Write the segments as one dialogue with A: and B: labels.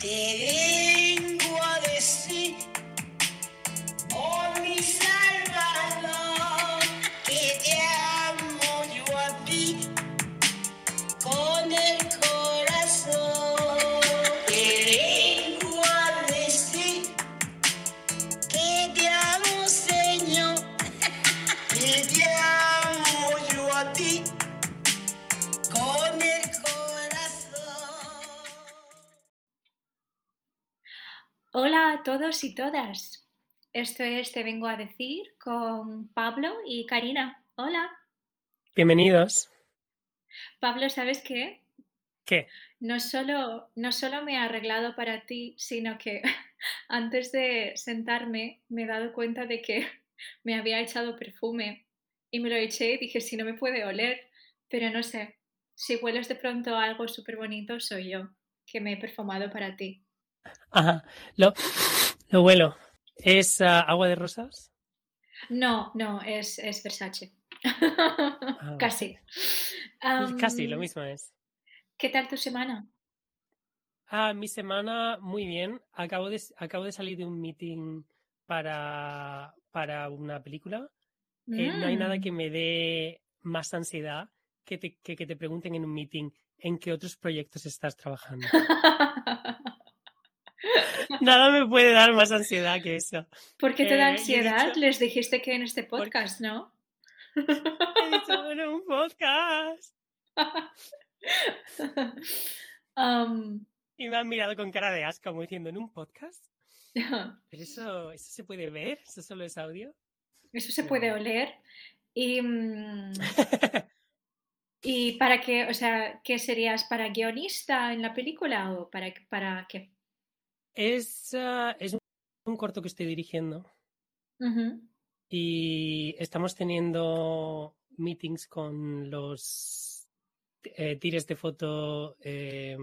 A: Te
B: todos y todas. Esto es Te vengo a decir con Pablo y Karina. Hola.
C: Bienvenidos.
B: Pablo, ¿sabes qué?
C: ¿Qué?
B: No solo, no solo me he arreglado para ti, sino que antes de sentarme me he dado cuenta de que me había echado perfume y me lo eché y dije, si no me puede oler, pero no sé, si hueles de pronto a algo súper bonito, soy yo, que me he perfumado para ti.
C: Ajá. Lo, lo huelo. ¿Es ah, agua de rosas?
B: No, no, es, es Versace. Casi.
C: Casi, lo mismo es.
B: ¿Qué tal tu semana?
C: Ah, mi semana, muy bien. Acabo de, acabo de salir de un meeting para, para una película. Eh, no hay nada
B: Mm.
C: que me dé más ansiedad que te, que, que te pregunten en un meeting en qué otros proyectos estás trabajando. Nada me puede dar más ansiedad que eso.
B: ¿Por qué te da
C: Eh,
B: ansiedad?
C: dicho-
B: Les dijiste que en este
C: Porque-
B: podcast, ¿no?
C: He dicho, bueno, un podcast.
B: Am,
C: Y me han mirado con cara de asco, como diciendo, ¿en un podcast? ¿Pero eso, eso se puede ver? ¿Eso solo es audio?
B: Eso se puede oler. Y, mm, ¿y para qué? O sea, ¿qué serías? ¿Para guionista en la película o para, para qué?
C: Es, ah, es un- corto que estoy dirigiendo y estamos teniendo meetings con los eh, tires de foto, eh,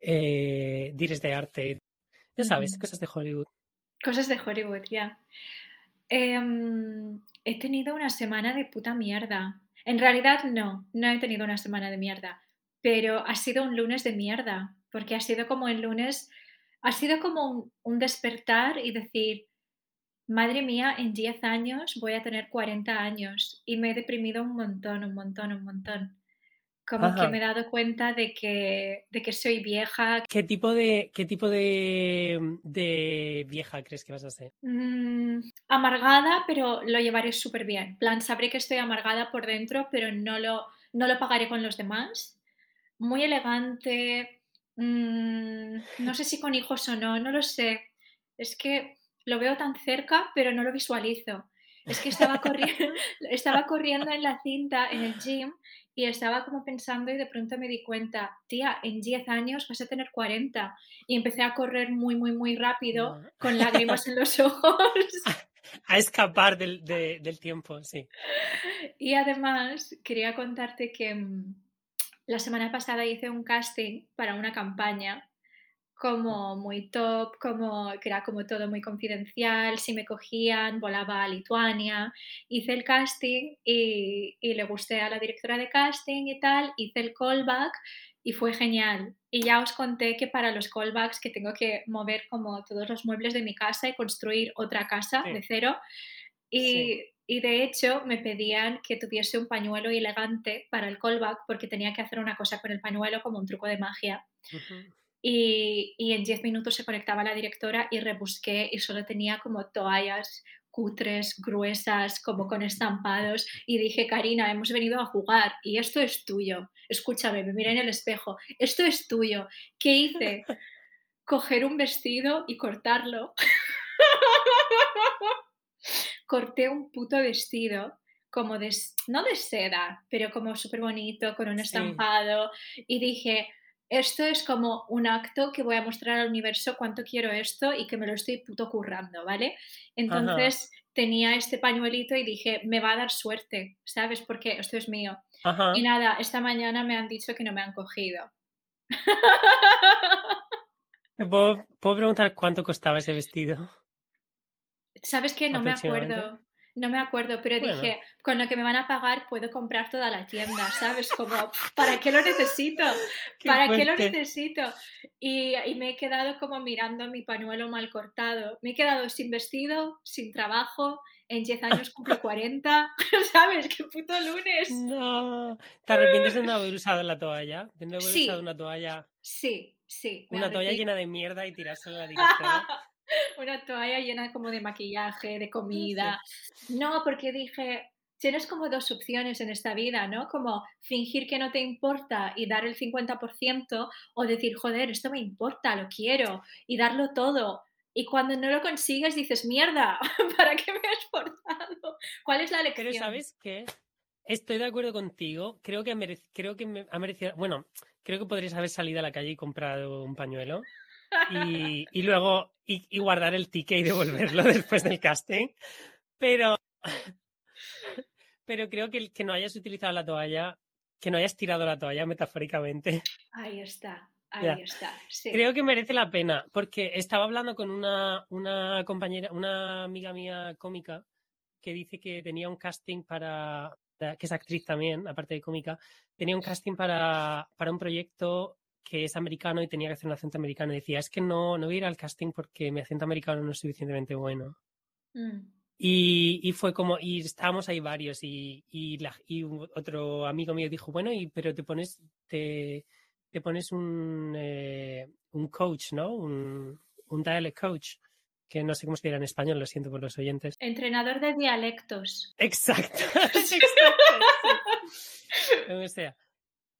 C: eh, tires de arte, ya sabes, cosas de Hollywood.
B: Cosas de Hollywood, ya. Em, he tenido una semana de puta mierda. En realidad no, no he tenido una semana de mierda, pero ha sido un lunes de mierda, porque ha sido como el lunes, ha sido como un, un despertar y decir, madre mía, en 10 años voy a tener 40 años y me he deprimido un montón, un montón, un montón. Como que
C: Ajá.
B: me he dado cuenta de que, de que soy vieja,
C: ¿Qué tipo de, qué tipo de, de vieja crees que vas a ser?
B: Mm, amargada, pero lo llevaré súper bien. En plan, sabré que estoy amargada por dentro, pero no lo, no lo pagaré con los demás. Muy elegante. Mm, no sé si con hijos o no, no lo sé. Es que lo veo tan cerca, pero no lo visualizo. Es que estaba, corri- estaba corriendo en la cinta, en el gym, y estaba como pensando y de pronto me di cuenta, tía, en 10 años vas a tener 40. Y empecé a correr muy, muy, muy rápido,
C: No.
B: con lágrimas en los ojos.
C: A escapar del, de- del tiempo, sí.
B: Y además quería contarte que mm, la semana pasada hice un casting para una campaña como muy top, como que era como todo muy confidencial, si me cogían, volaba a Lituania, hice el casting y, y le gusté a la directora de casting y tal, hice el callback y fue genial. Y ya os conté que para los callbacks que tengo que mover como todos los muebles de mi casa y construir otra casa
C: Sí.
B: de cero. Y,
C: Sí.
B: Y de hecho me pedían que tuviese un pañuelo elegante para el callback porque tenía que hacer una cosa con el pañuelo como un truco de magia. Y, y en 10 minutos se conectaba la directora y rebusqué y solo tenía como toallas cutres, gruesas, como con estampados. Y dije, Karina, hemos venido a jugar y esto es tuyo. Escúchame, me miré en el espejo. Esto es tuyo. ¿Qué hice? Coger un vestido y cortarlo. Corté un puto vestido como de, no de seda, pero como súper bonito, con un
C: Sí.
B: estampado. Y dije, esto es como un acto que voy a mostrar al universo cuánto quiero esto y que me lo estoy puto currando, ¿vale? Entonces tenía este pañuelito y dije, me va a dar suerte, ¿sabes? Porque esto es mío.
C: Ajá.
B: Y nada, esta mañana me han dicho que no me han cogido.
C: ¿Te ¿Puedo, puedo preguntar cuánto costaba ese vestido?
B: ¿Sabes qué? No me acuerdo. No me acuerdo, pero
C: Bueno.
B: dije, con lo que me van a pagar puedo comprar toda la tienda, ¿sabes? Como, ¿para qué lo necesito?
C: Qué
B: ¿Para qué lo
C: fuerte.
B: necesito? Y, y me he quedado como mirando mi pañuelo mal cortado. Me he quedado sin vestido, sin trabajo. En 10 años cumplo 40. ¿Sabes? ¡Qué puto lunes!
C: No. ¿Te arrepientes de no haber usado la toalla? De no haber
B: Sí.
C: usado una toalla,
B: Sí, sí.
C: una toalla llena de mierda y tirársela a la directora.
B: Una toalla llena como de maquillaje, de comida. No, porque dije, tienes como dos opciones en esta vida, ¿no? Como fingir que no te importa y dar el 50% o decir, joder, esto me importa, lo quiero y darlo todo. Y cuando no lo consigues dices, mierda, ¿para qué me he esforzado? ¿Cuál es la lección?
C: Pero ¿sabes qué? Estoy de acuerdo contigo. Creo que, creo que me ha merecido... Bueno, creo que podrías haber salido a la calle y comprado un pañuelo y, y luego y, y guardar el ticket y devolverlo después del casting. Pero, pero creo que, el- que no hayas utilizado la toalla, que no hayas tirado la toalla metafóricamente,
B: Ahí está, ahí
C: Ya.
B: está. Sí.
C: creo que merece la pena. Porque estaba hablando con una, una compañera, una amiga mía cómica que dice que tenía un casting para, que es actriz también, aparte de cómica, tenía un casting para, para un proyecto que es americano y tenía que hacer un acento americano. Y decía, es que no, no voy a ir al casting porque mi acento americano no es suficientemente bueno.
B: Mm.
C: Y, y fue como, y estábamos ahí varios, y, y, la- y un- otro amigo mío dijo, bueno, y, pero te pones, te, te pones un, eh, un coach, ¿no? Un, un dialect coach, que no sé cómo se dirá en español, lo siento por los oyentes.
B: Entrenador de dialectos.
C: Exacto, exacto, sí. Como sea.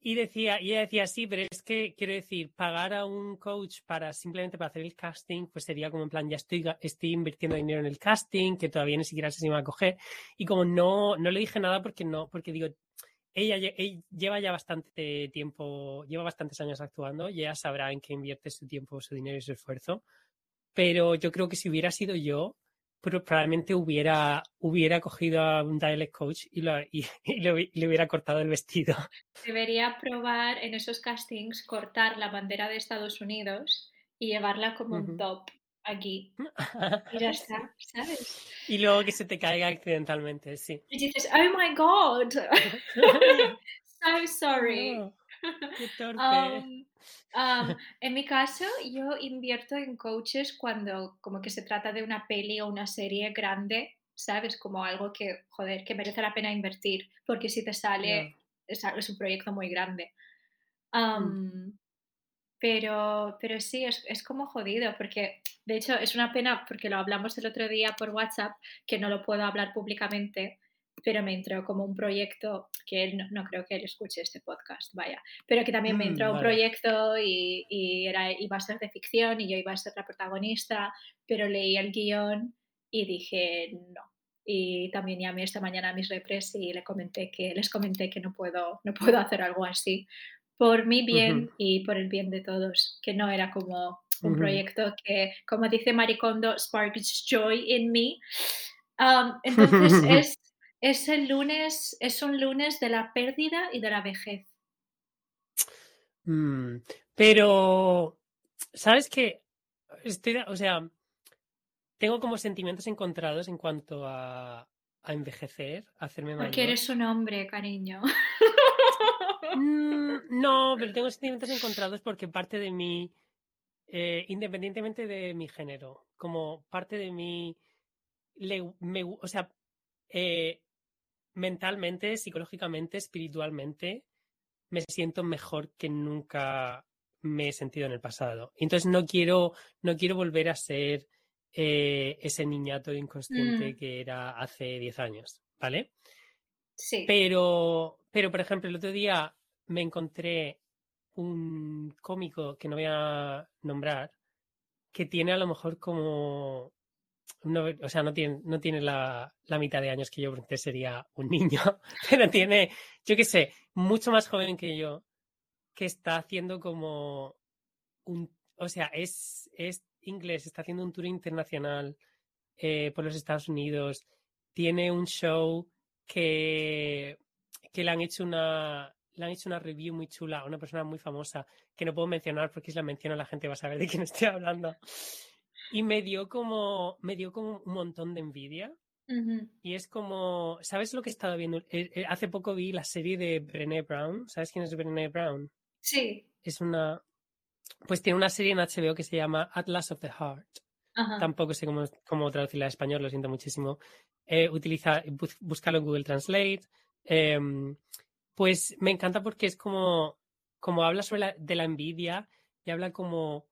C: Y decía, y ella decía, sí, pero es que quiero decir, pagar a un coach para simplemente para hacer el casting, pues sería como en plan, ya estoy, estoy invirtiendo dinero en el casting, que todavía ni siquiera sé si me va a coger. Y como no, no le dije nada porque no, porque digo, ella, ella lleva ya bastante tiempo, lleva bastantes años actuando, y ella sabrá en qué invierte su tiempo, su dinero y su esfuerzo. Pero yo creo que si hubiera sido yo, pero probablemente hubiera, hubiera cogido a un dialect coach y, lo- y- y le, hubi- le hubiera cortado el vestido.
B: Debería probar en esos castings cortar la bandera de Estados Unidos y llevarla como un top aquí. Y ya está, ¿sabes?
C: Y luego que se te caiga accidentalmente, sí.
B: Y dices, oh my god, so sorry.
C: No, qué torpe.
B: Um, um, en mi caso, yo invierto en coaches cuando como que se trata de una peli o una serie grande, ¿sabes? Como algo que, joder, que merece la pena invertir, porque si te sale, es, a- es un proyecto muy grande. Um, pero, pero sí, es, es como jodido, porque de hecho es una pena, porque lo hablamos el otro día por WhatsApp, que no lo puedo hablar públicamente, pero me entró como un proyecto, que él no, no creo que él escuche este podcast, vaya, pero que también me
C: Mm,
B: entró un
C: vale.
B: proyecto y, y era, iba a ser de ficción y yo iba a ser la protagonista, pero leí el guion y dije no. Y también llamé esta mañana a mis repres y le comenté que, les comenté que no puedo, no puedo hacer algo así por mi bien
C: Ujú.
B: y por el bien de todos, que no era como un
C: Ujú.
B: proyecto que, como dice Maricondo, sparks joy in me. Um, entonces es, es el lunes, es un lunes de la pérdida y de la vejez.
C: Mm, pero, ¿sabes qué? Estoy, o sea, tengo como sentimientos encontrados en cuanto a, a envejecer, a hacerme
B: Porque
C: mayor.
B: eres un hombre, cariño.
C: Mm, no, pero tengo sentimientos encontrados porque parte de mí, eh, independientemente de mi género, como parte de mí, le- me gu- o sea, eh, mentalmente, psicológicamente, espiritualmente, me siento mejor que nunca me he sentido en el pasado. Entonces no quiero, no quiero volver a ser eh, ese niñato inconsciente
B: Mm.
C: que era hace 10 años, ¿vale?
B: Sí.
C: Pero, pero, por ejemplo, el otro día me encontré un cómico que no voy a nombrar, que tiene a lo mejor como, no, o sea, no tiene, no tiene la, la mitad de años que yo, porque sería un niño, pero tiene, yo qué sé, mucho más joven que yo, que está haciendo como un, o sea, es, es inglés, está haciendo un tour internacional eh, por los Estados Unidos, tiene un show que, que le han hecho una le han hecho una review muy chula a una persona muy famosa que no puedo mencionar porque si la menciono la gente va a saber de quién estoy hablando. Y me dio como, me dio como un montón de envidia. Y es como, ¿sabes lo que he estado viendo? Eh, eh, hace poco vi la serie de Brené Brown. ¿Sabes quién es Brené Brown?
B: Sí.
C: Es una, pues tiene una serie en HBO que se llama Atlas of the Heart.
B: Ajá.
C: Tampoco sé cómo, cómo traducirla a español, lo siento muchísimo. Eh, utiliza, bus- búscalo en Google Translate. Em, pues me encanta porque es como, como habla sobre la, de la envidia y habla como,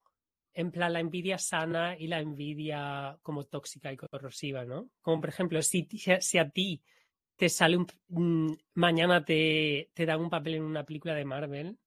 C: en plan, la envidia sana y la envidia como tóxica y corrosiva, ¿no? Como por ejemplo, si, si a ti te sale un, mm, mañana te, te dan un papel en una película de Marvel,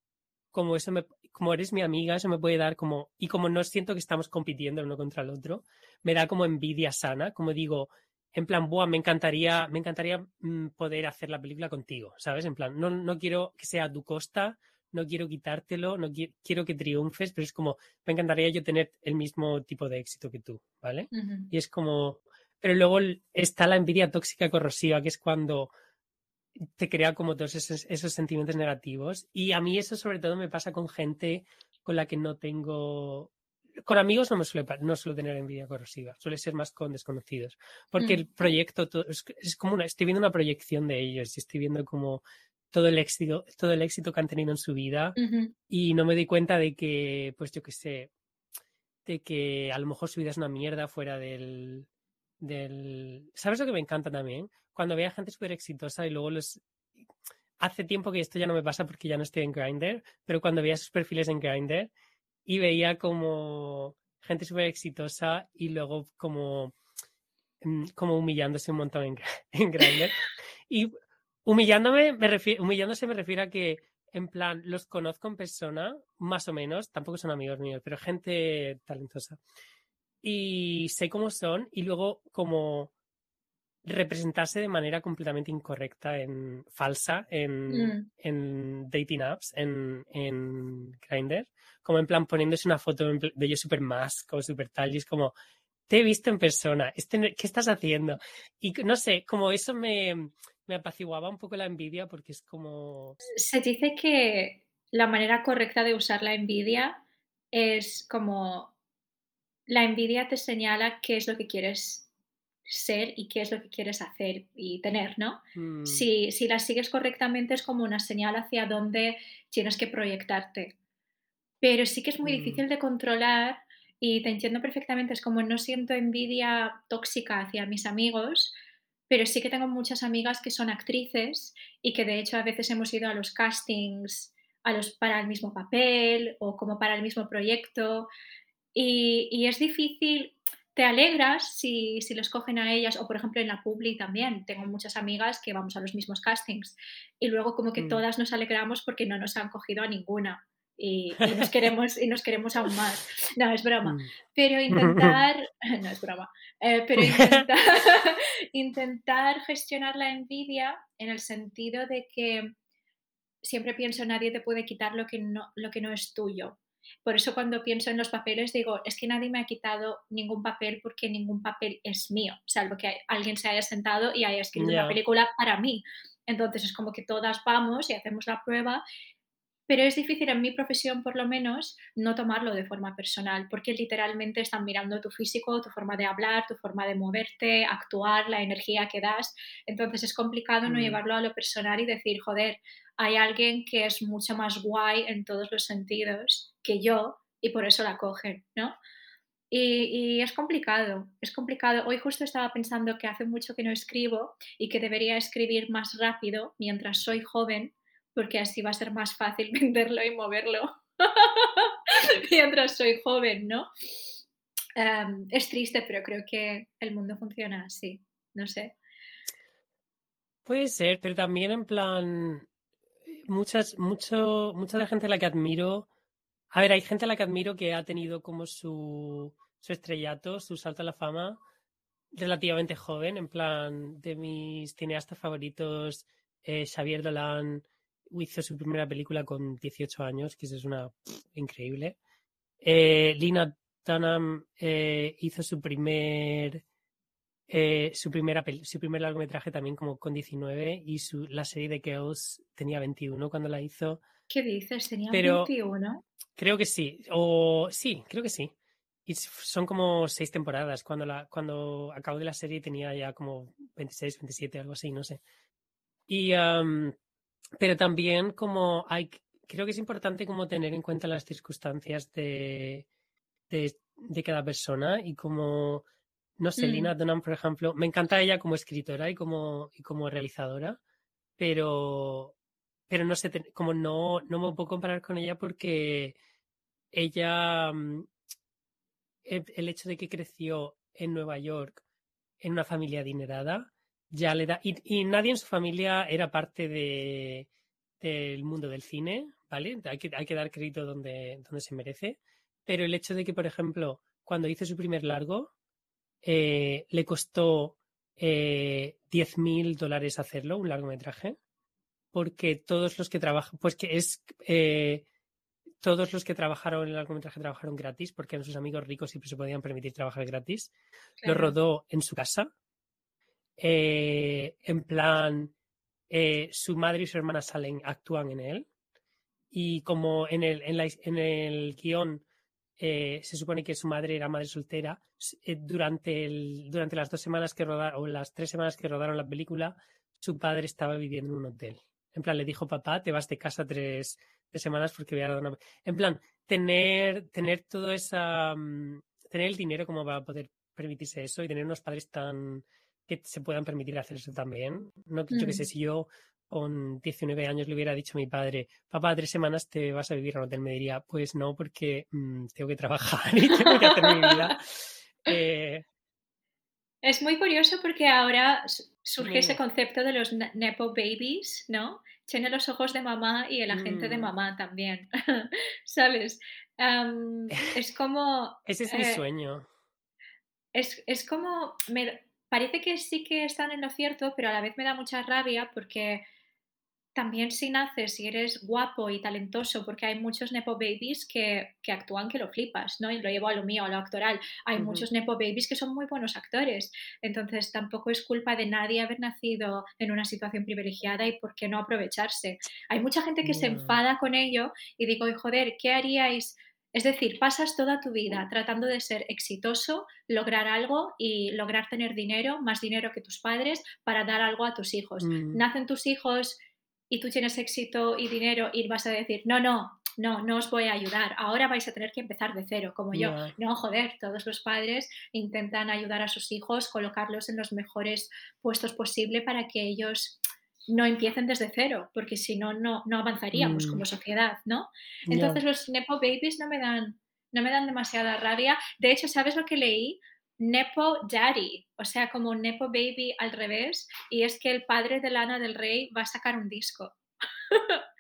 C: como eso me, como eres mi amiga, eso me puede dar como, y como no siento que estamos compitiendo uno contra el otro, me da como envidia sana, como digo, en plan, buah, me encantaría, me encantaría mm, poder hacer la película contigo, ¿sabes? En plan, no, no quiero que sea a tu costa, no quiero quitártelo, no qui- quiero que triunfes, pero es como, me encantaría yo tener el mismo tipo de éxito que tú, ¿vale? Y es como, pero luego está la envidia tóxica corrosiva, que es cuando te crea como todos esos, esos sentimientos negativos. Y a mí eso sobre todo me pasa con gente con la que no tengo... Con amigos no me suele, no suelo tener envidia corrosiva, suele ser más con desconocidos. Porque el
B: Mm.
C: proyecto todo- es, es como una, estoy viendo una proyección de ellos y estoy viendo como todo el éxito, todo el éxito que han tenido en su vida y no me doy cuenta de que, pues yo qué sé, de que a lo mejor su vida es una mierda fuera del, del... ¿Sabes lo que me encanta también? Cuando veo a gente súper exitosa y luego los... Hace tiempo que esto ya no me pasa porque ya no estoy en Grindr, pero cuando veía sus perfiles en Grindr y veía como gente súper exitosa y luego como, mm, como humillándose un montón en, en Grindr. Y humillándome, me refiero, humillándose me refiero a que en plan, los conozco en persona, más o menos, tampoco son amigos míos, pero gente talentosa. Y sé cómo son y luego como representarse de manera completamente incorrecta, en falsa, en,
B: Mm.
C: en dating apps, en, en Grindr, como en plan poniéndose una foto de ellos súper más, como súper tal, y es como, te he visto en persona, este, ¿qué estás haciendo? Y no sé, como eso me, me apaciguaba un poco la envidia porque es como...
B: Se dice que la manera correcta de usar la envidia es como la envidia te señala qué es lo que quieres ser y qué es lo que quieres hacer y tener, ¿no?
C: mm,
B: Si, si la sigues correctamente es como una señal hacia dónde tienes que proyectarte. Pero sí que es muy
C: Mm.
B: difícil de controlar y te entiendo perfectamente. Es como no siento envidia tóxica hacia mis amigos, pero sí que tengo muchas amigas que son actrices y que de hecho a veces hemos ido a los castings a los, para el mismo papel o como para el mismo proyecto y, y es difícil, te alegras si, si los cogen a ellas, o por ejemplo en la Publi también, tengo muchas amigas que vamos a los mismos castings y luego como que
C: Mm.
B: todas nos alegramos porque no nos han cogido a ninguna y, y nos, queremos, y nos queremos aún más. No, es broma.
C: mm.
B: Pero intentar, no es broma, eh, pero intentar, intentar gestionar la envidia en el sentido de que siempre pienso nadie te puede quitar lo que no, lo que no es tuyo. Por eso cuando pienso en los papeles digo, es que nadie me ha quitado ningún papel porque ningún papel es mío, salvo que alguien se haya sentado y haya escrito
C: Ya.
B: una película para mí. Entonces es como que todas vamos y hacemos la prueba, pero es difícil en mi profesión por lo menos no tomarlo de forma personal, porque literalmente están mirando tu físico, tu forma de hablar, tu forma de moverte, actuar, la energía que das. Entonces es complicado no
C: Mm.
B: llevarlo a lo personal y decir, joder, hay alguien que es mucho más guay en todos los sentidos que yo y por eso la cogen, ¿no? Y, y es complicado, es complicado. Hoy justo estaba pensando que hace mucho que no escribo y que debería escribir más rápido mientras soy joven, porque así va a ser más fácil venderlo y moverlo mientras soy joven, ¿no? Em, es triste, pero creo que el mundo funciona así, no sé.
C: Puede ser, pero también en plan, muchas, mucho, mucha de la gente a la que admiro, a ver, hay gente a la que admiro que ha tenido como su, su estrellato, su salto a la fama relativamente joven, en plan, de mis cineastas favoritos, eh, Xavier Dolan hizo su primera película con 18 años, que eso es una increíble. Eh, Lina Dunham eh, hizo su primer eh, su, primera su primer largometraje también como con 19 y su, la serie de Girls tenía 21 cuando la hizo.
B: ¿Qué dices? Tenía
C: Pero-
B: 21.
C: Creo que sí, o sí, creo que sí. y son como seis temporadas. Cuando, la, cuando acabo de la serie tenía ya como 26, 27, algo así, no sé. Y, pero también como hay, creo que es importante como tener en cuenta las circunstancias de, de, de cada persona y como, no sé, Lina
B: Mm.
C: Dunham, por ejemplo, me encanta ella como escritora y como, y como realizadora, pero, pero no sé, como no, no me puedo comparar con ella porque ella, mm, el, el hecho de que creció en Nueva York en una familia adinerada, ya le da, y, y nadie en su familia era parte de, del mundo del cine, ¿vale? Hay que, hay que dar crédito donde, donde se merece, pero el hecho de que, por ejemplo, cuando hizo su primer largo, eh, le costó eh, 10 mil dólares hacerlo, un largometraje, porque todos los que trabajan, pues que es, eh, todos los que trabajaron en el largometraje trabajaron gratis, porque eran sus amigos ricos y se podían permitir trabajar gratis. Lo rodó en su casa, eh, en plan, eh, su madre y su hermana salen, actúan en él, y como en el, en el guion eh, se supone que su madre era madre soltera, durante, el, durante las dos semanas que rodaron, o las tres semanas que rodaron la película, su padre estaba viviendo en un hotel. En plan, le dijo, papá, te vas de casa tres, semanas porque voy a rodar una... En plan, tener, tener todo esa... mm, tener el dinero como para poder permitirse eso y tener unos padres tan... que se puedan permitir hacer eso también. No, yo que sé,
B: Mm.
C: si yo con 19 años le hubiera dicho a mi padre, papá, tres semanas te vas a vivir a un hotel, me diría, pues no, porque mm, tengo que trabajar y tengo que hacer mi vida. Eh,
B: Es muy curioso porque ahora surge ese concepto de los ne- Nepo babies, ¿no? Tiene los ojos de mamá y el agente de
C: Mm.
B: mamá también, ¿sabes? Es como...
C: ese es mi
B: eh,
C: sueño.
B: es, es como, me, parece que sí que están en lo cierto, pero a la vez me da mucha rabia porque también si naces y eres guapo y talentoso, porque hay muchos Nepo Babies que, que actúan que lo flipas, ¿no? Y lo llevo a lo mío, a lo actoral. Hay muchos Nepo Babies que son muy buenos actores. Entonces tampoco es culpa de nadie haber nacido en una situación privilegiada y por qué no aprovecharse. Hay mucha gente que se enfada con ello y digo, "Ay, joder, ¿qué haríais? Es decir, pasas toda tu vida tratando de ser exitoso, lograr algo y lograr tener dinero, más dinero que tus padres, para dar algo a tus hijos.
C: Mm,
B: Nacen tus hijos y tú tienes éxito y dinero y vas a decir, no, no, no, no os voy a ayudar, ahora vais a tener que empezar de cero, como yo. No, joder, todos los padres intentan ayudar a sus hijos, colocarlos en los mejores puestos posible para que ellos no empiecen desde cero, porque si no, no, no avanzaríamos
C: Mm,
B: como sociedad, ¿no? Entonces los Nepo Babies no me dan, no me dan demasiada rabia. De hecho, ¿sabes lo que leí? Nepo Daddy, o sea, como Nepo Baby al revés, y es que el padre de Lana del Rey va a sacar un disco.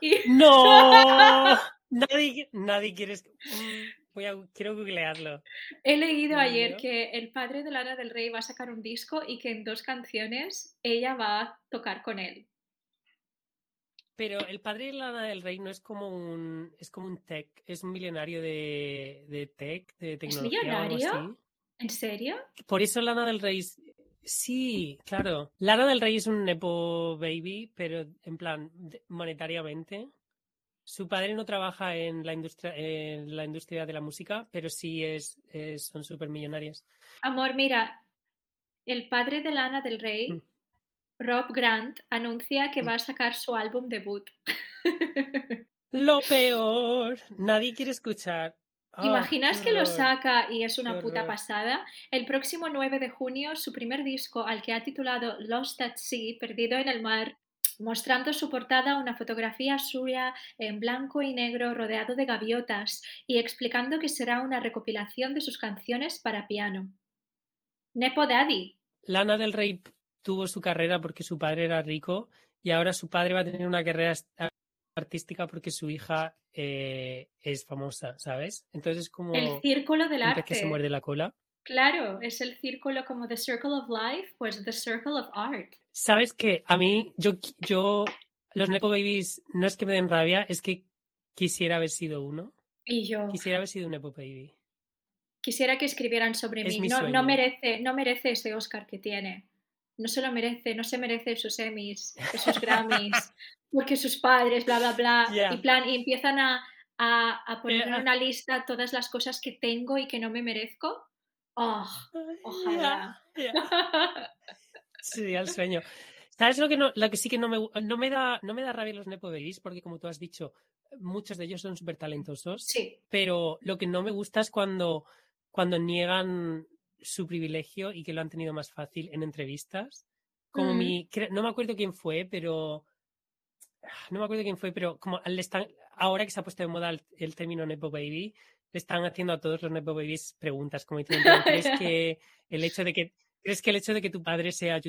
B: Y
C: ¡No! Nadie, nadie quiere... es- Voy a, quiero googlearlo.
B: he leído
C: ¿En
B: ayer que el padre de Lana del Rey va a sacar un disco y que en dos canciones ella va a tocar con él.
C: Pero el padre de Lana del Rey no es como un... Es como un tech, es un millonario de, de tech, de
B: ¿Es
C: tecnología o algo
B: millonario?
C: así.
B: ¿En serio?
C: Por eso Lana del Rey... es- Sí, claro. Lana del Rey es un Nepo Baby, pero en plan, monetariamente. Su padre no trabaja en la industria, en la industria de la música, pero sí es, es- son súper millonarios.
B: Amor, mira, el padre de Lana del Rey,
C: Mm,
B: Rob Grant, anuncia que
C: mm.
B: va a sacar su álbum debut.
C: Lo peor. Nadie quiere escuchar.
B: ¿Te
C: Ah,
B: imaginas que lo saca y es una puta pasada? El próximo 9 de junio, su primer disco, al que ha titulado Lost at Sea, Perdido en el Mar, mostrando su portada una fotografía suya en blanco y negro rodeado de gaviotas y explicando que será una recopilación de sus canciones para piano. Nepo Daddy.
C: Lana del Rey tuvo su carrera porque su padre era rico y ahora su padre va a tener una carrera artística porque su hija eh, es famosa, ¿sabes? Entonces es
B: El
C: como
B: círculo del
C: pez que se
B: arte.
C: muerde la cola.
B: Claro, es el círculo como The Circle of Life, pues The Circle of Art.
C: ¿Sabes qué? A mí, yo, yo, los Nepo Babies no es que me den rabia, es que quisiera haber sido uno.
B: Y yo.
C: Quisiera haber sido un Nepo Baby.
B: Quisiera que escribieran sobre
C: Es
B: mí. No, no merece, no merece ese Oscar que tiene. No se lo merece, no se merece sus Emmys, sus Grammys, porque sus padres, bla, bla, bla. Y plan, y empiezan a, a, a poner en
C: Ya.
B: una lista todas las cosas que tengo y que no me merezco. Oh, ojalá.
C: Ya, ya. Sería el sueño. ¿Sabes lo que no, lo que sí que no me, no me da, no me da rabia los Nepo Babies? Porque como tú has dicho, muchos de ellos son súper talentosos,
B: Sí,
C: pero lo que no me gusta es cuando, cuando niegan su privilegio y que lo han tenido más fácil en entrevistas. Como
B: Mm.
C: mi, cre- no me acuerdo quién fue, pero no me acuerdo quién fue, pero como le están, ahora que se ha puesto de moda el, el término Nepo Baby, le están haciendo a todos los Nepo Babies preguntas, como diciendo, ¿crees que el hecho de que ¿Crees que el hecho de que tu padre sea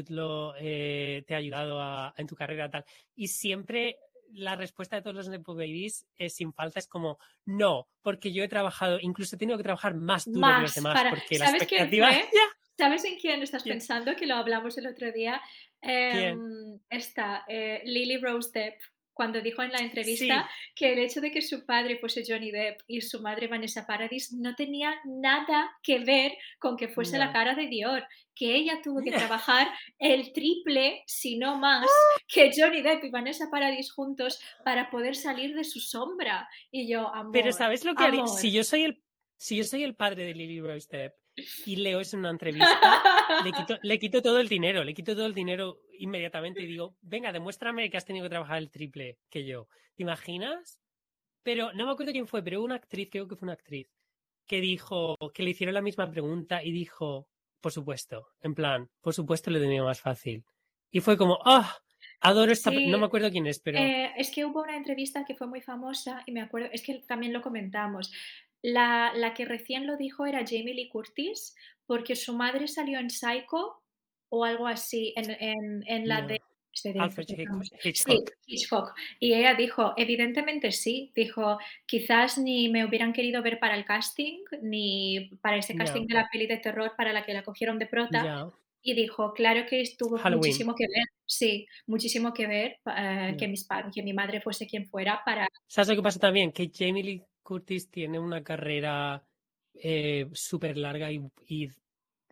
C: eh, te ha ayudado a- en tu carrera tal? Y siempre la respuesta de todos los Nepo Babies es sin falta es como no, porque yo he trabajado, incluso he tenido que trabajar más duro que los
B: Más
C: demás,
B: para-
C: porque la
B: ¿sabes quién
C: expectativa
B: fue? ¿Sabes en quién estás
C: ¿Quién?
B: pensando? Que lo hablamos el otro día. Em, esta, eh, Lily Rose Depp, cuando dijo en la entrevista que el hecho de que su padre fuese Johnny Depp y su madre Vanessa Paradis no tenía nada que ver con que fuese la cara de Dior, que ella tuvo que trabajar el triple, si no más, que Johnny Depp y Vanessa Paradis juntos para poder salir de su sombra. Y yo, amor,
C: Pero ¿sabes lo que
B: amor.
C: Si yo soy el si yo soy el padre de Lily Rose Depp y leo eso en una entrevista, le quito, le quito todo el dinero, le quito todo el dinero inmediatamente y digo, venga, demuéstrame que has tenido que trabajar el triple que yo. ¿Te imaginas? Pero no me acuerdo quién fue, pero hubo una actriz, creo que fue una actriz, que dijo, que le hicieron la misma pregunta y dijo, por supuesto, en plan, por supuesto le tenía más fácil. Y fue como, ah, adoro esta,
B: Sí.
C: no me acuerdo quién es, pero
B: Eh, es que hubo una entrevista que fue muy famosa y me acuerdo, es que también lo comentamos. La, la que recién lo dijo era Jamie Lee Curtis, porque su madre salió en Psycho o algo así, en, en- en la
C: No.
B: de... de-
C: Alfred Hitchcock.
B: Sí,
C: Hitchcock.
B: Y ella dijo, evidentemente sí, dijo, quizás ni me hubieran querido ver para el casting, ni para ese casting de la peli de terror para la que la cogieron de prota, y dijo, claro que tuvo
C: Halloween.
B: muchísimo que ver, sí, muchísimo que ver eh, que, mis que mi madre fuese quien fuera para...
C: ¿Sabes lo que pasa también? Que Jamie Lee Curtis tiene una carrera eh, súper larga y, y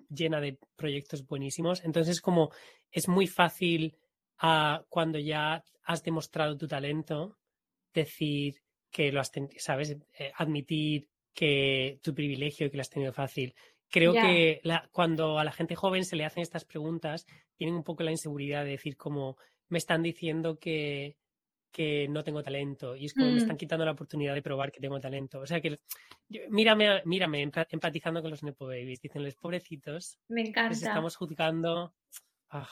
C: llena de proyectos buenísimos. Entonces, como es muy fácil ah, cuando ya has demostrado tu talento, decir que lo has tenido, ¿sabes? Eh, admitir que tu privilegio y que lo has tenido fácil. Creo que la- cuando a la gente joven se le hacen estas preguntas, tienen un poco la inseguridad de decir como me están diciendo que, que no tengo talento y es como me
B: Mm.
C: están quitando la oportunidad de probar que tengo talento. O sea que yo- mírame, mírame empa- empatizando con los Nepo Babies. Dicenles, pobrecitos,
B: Me
C: les
B: encanta.
C: estamos juzgando.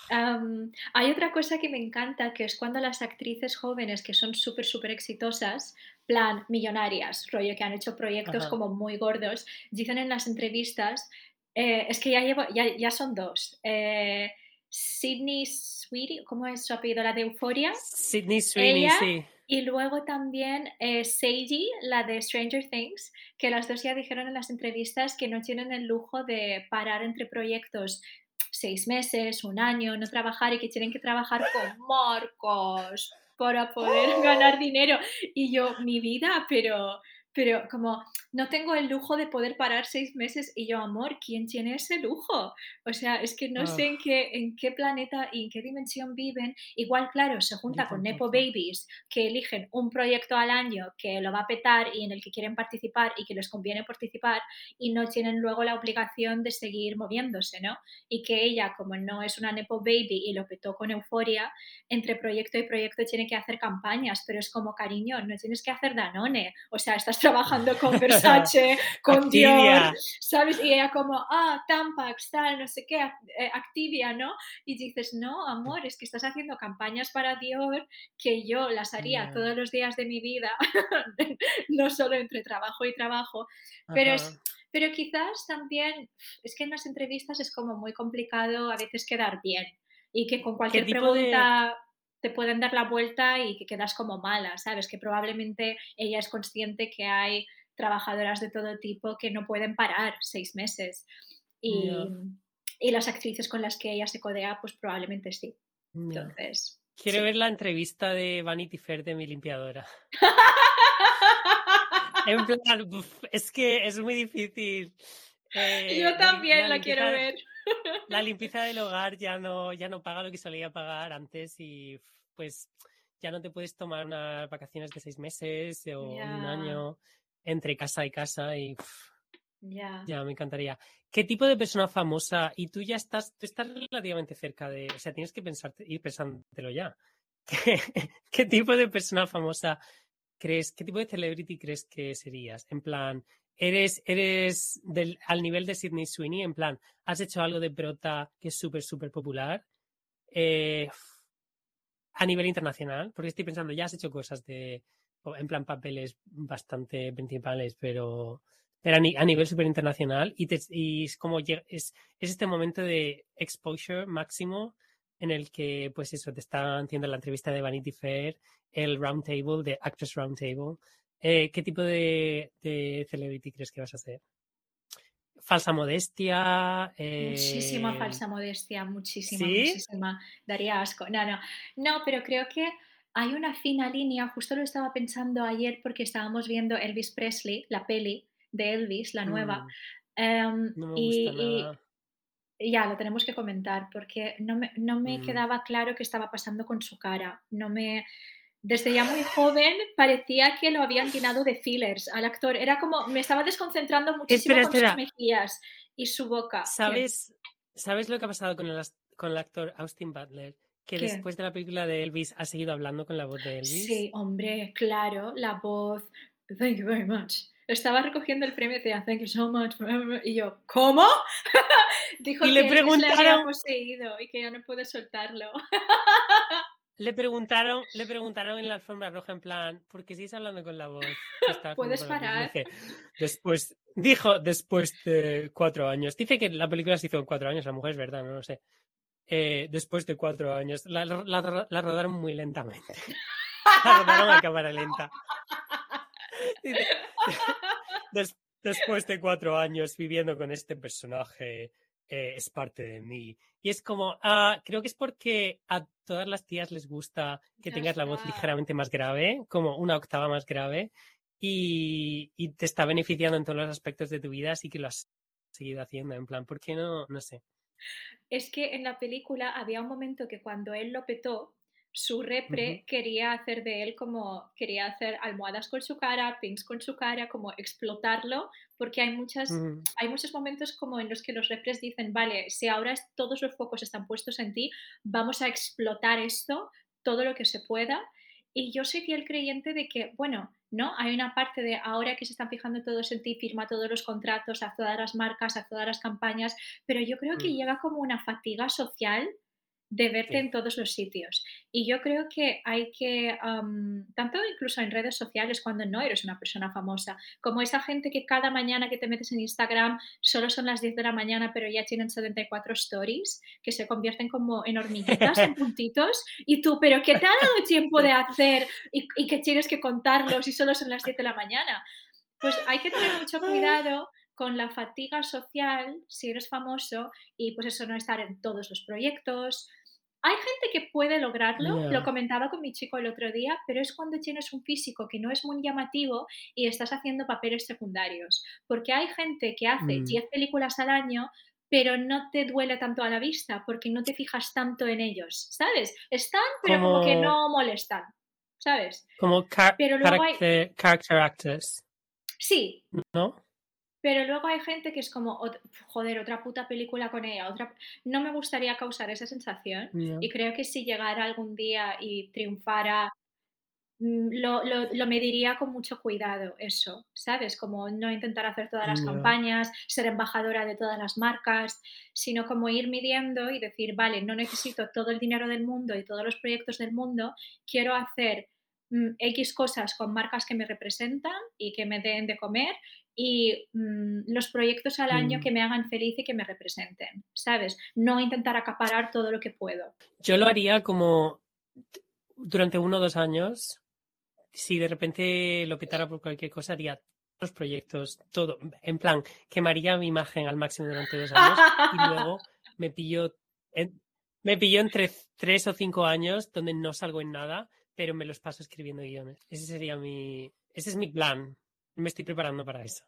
B: Am, hay otra cosa que me encanta, que es cuando las actrices jóvenes que son súper, súper exitosas, plan millonarias, rollo que han hecho proyectos
C: Ajá.
B: como muy gordos, dicen en las entrevistas, eh, es que ya, llevo, ya, ya son dos, eh, Sydney Sweetie, ¿cómo es su apellido? La de Euphoria,
C: Sydney Sweeney,
B: ella
C: sí.
B: y luego también eh, Sadie, la de Stranger Things, que las dos ya dijeron en las entrevistas que no tienen el lujo de parar entre proyectos seis meses, un año, no trabajar y que tienen que trabajar con marcos para poder ganar dinero. Y yo, mi vida, pero, pero como no tengo el lujo de poder parar seis meses y yo, amor, ¿quién tiene ese lujo? O sea, es que no sé en qué, en qué planeta y en qué dimensión viven. Igual, claro, se junta con Nepo. Babies que eligen un proyecto al año que lo va a petar y en el que quieren participar y que les conviene participar y no tienen luego la obligación de seguir moviéndose, ¿no? Y que ella, como no es una Nepo Baby y lo petó con euforia, entre proyecto y proyecto tiene que hacer campañas, pero es como, cariño, no tienes que hacer Danone, o sea, estás trabajando con Versace, con Dior. ¿sabes? Y ella como, ah, Tampax, tal, no sé qué, eh, Activia, ¿no? Y dices, no, amor, es que estás haciendo campañas para Dior que yo las haría todos los días de mi vida, no solo entre trabajo y trabajo, pero es, pero quizás también, es que en las entrevistas es como muy complicado a veces quedar bien y que con cualquier
C: de-
B: pregunta te pueden dar la vuelta y que quedas como mala, ¿sabes? Que probablemente ella es consciente que hay trabajadoras de todo tipo que no pueden parar seis meses y, y las actrices con las que ella se codea, pues probablemente sí. Entonces,
C: Quiero
B: sí.
C: ver la entrevista de Vanity Fair de mi limpiadora. En plan, uf, es que es muy difícil. Eh,
B: Yo también la, quiero ver.
C: La limpieza del hogar ya no, ya no paga lo que solía pagar antes y pues ya no te puedes tomar unas vacaciones de seis meses o un año entre casa y casa y pff,
B: Ya.
C: ya me encantaría. ¿Qué tipo de persona famosa? Y tú ya estás, tú estás relativamente cerca de, o sea, tienes que pensarte, ir pensándolo ya. ¿Qué, qué tipo de persona famosa crees, qué tipo de celebrity crees que serías? En plan, eres, eres al nivel de Sidney Sweeney, en plan, has hecho algo de prota que es súper, súper popular. Eh, a nivel internacional, porque estoy pensando, ya has hecho cosas de, en plan, papeles bastante principales, pero, pero a, ni- a nivel súper internacional y, es como es, es este momento de exposure máximo en el que, pues eso, te están haciendo la entrevista de Vanity Fair, el round table, de Actress Round Table. Eh, ¿Qué tipo de, de celebrity crees que vas a ser? Falsa modestia. eh,
B: Muchísima falsa modestia, muchísima,
C: ¿Sí?
B: muchísima. Daría asco. No, no. No, pero creo que hay una fina línea, justo lo estaba pensando ayer porque estábamos viendo Elvis Presley, la peli de Elvis, la nueva.
C: mm,
B: em,
C: no me
B: y,
C: gusta nada.
B: y ya, lo tenemos que comentar porque no me, no me
C: Mm.
B: quedaba claro qué estaba pasando con su cara. No me... Desde ya muy joven parecía que lo habían llenado de fillers al actor. Era como, me estaba desconcentrando muchísimo
C: Espera,
B: con
C: espera.
B: sus mejillas y su boca. ¿Qué?
C: ¿Sabes, ¿Sabes lo que ha pasado con el, con el actor Austin Butler? Que
B: ¿Qué?
C: después de la película de Elvis ha seguido hablando con la voz de Elvis.
B: Sí, hombre, claro, la voz. Thank you very much. Estaba recogiendo el premio decía, thank you so much. Y yo, ¿cómo? Dijo
C: Y le
B: que Elvis le había
C: preguntaron-
B: poseído y que ya no puede soltarlo.
C: Le preguntaron, le preguntaron en la alfombra roja en plan, ¿por qué sigues hablando con la voz?
B: ¿Puedes
C: haciendo con la película?"
B: parar?
C: Después, dijo después de cuatro años. Dice que la película se hizo en cuatro años, la mujer es verdad, no lo sé. Eh, después de cuatro años. La, la- la rodaron muy lentamente. La rodaron a cámara lenta. "Des- después de cuatro años viviendo con este personaje, eh, es parte de mí. Y es como, ah, creo que es porque a todas las tías les gusta que
B: Ya
C: tengas la voz ligeramente más grave, como una octava más grave, y, y te está beneficiando en todos los aspectos de tu vida, así que lo has seguido haciendo. En plan, ¿por qué no? No sé.
B: Es que en la película había un momento que cuando él lo petó, su repre
C: Ujú.
B: quería hacer de él como, quería hacer almohadas con su cara, pins con su cara, como explotarlo, porque hay muchas,
C: Ujú.
B: hay muchos momentos como en los que los repres dicen, vale, si ahora es- todos los focos están puestos en ti, vamos a explotar esto todo lo que se pueda. Y yo soy fiel creyente de que, bueno, ¿no? Hay una parte de ahora que se están fijando todos en ti, firma todos los contratos, a todas las marcas, a todas las campañas, pero yo creo que
C: Mm.
B: llega como una fatiga social de verte
C: Sí.
B: en todos los sitios. Y yo creo que hay que, am, tanto incluso en redes sociales, cuando no eres una persona famosa, como esa gente que cada mañana que te metes en Instagram solo son las 10 de la mañana, pero ya tienen 74 stories, que se convierten como en hormiguitas, en puntitos, y tú, pero ¿qué te ha dado tiempo de hacer y, y que tienes que contarlos y solo son las 10 de la mañana? Pues hay que tener mucho cuidado con la fatiga social si eres famoso y pues eso no estar en todos los proyectos. Hay gente que puede lograrlo, lo comentaba con mi chico el otro día, pero es cuando tienes un físico que no es muy llamativo y estás haciendo papeles secundarios. Porque hay gente que hace
C: Mm.
B: 10 películas al año, pero no te duele tanto a la vista porque no te fijas tanto en ellos, ¿sabes? Están, pero como, que no molestan, ¿sabes?
C: Como car-
B: Pero luego hay-
C: character, character actors,
B: Sí,
C: ¿no?
B: Pero luego hay gente que es como, joder, otra puta película con ella, otra... No me gustaría causar esa sensación y creo que si llegara algún día y triunfara, mm, lo, lo, lo mediría con mucho cuidado, eso, ¿sabes? Como no intentar hacer todas las campañas, ser embajadora de todas las marcas, sino como ir midiendo y decir, vale, no necesito todo el dinero del mundo y todos los proyectos del mundo, quiero hacer mm, X cosas con marcas que me representan y que me den de comer y mm, los proyectos al año
C: Mm.
B: que me hagan feliz y que me representen, ¿sabes? No intentar acaparar todo lo que puedo.
C: Yo lo haría como durante uno o dos años. Si de repente lo petara por cualquier cosa, haría los proyectos, todo. En plan, quemaría mi imagen al máximo durante dos años y luego me pilló, en- me pilló entre tres o cinco años donde no salgo en nada, pero me los paso escribiendo guiones. Ese sería mi, ese es mi plan. Me estoy preparando para eso.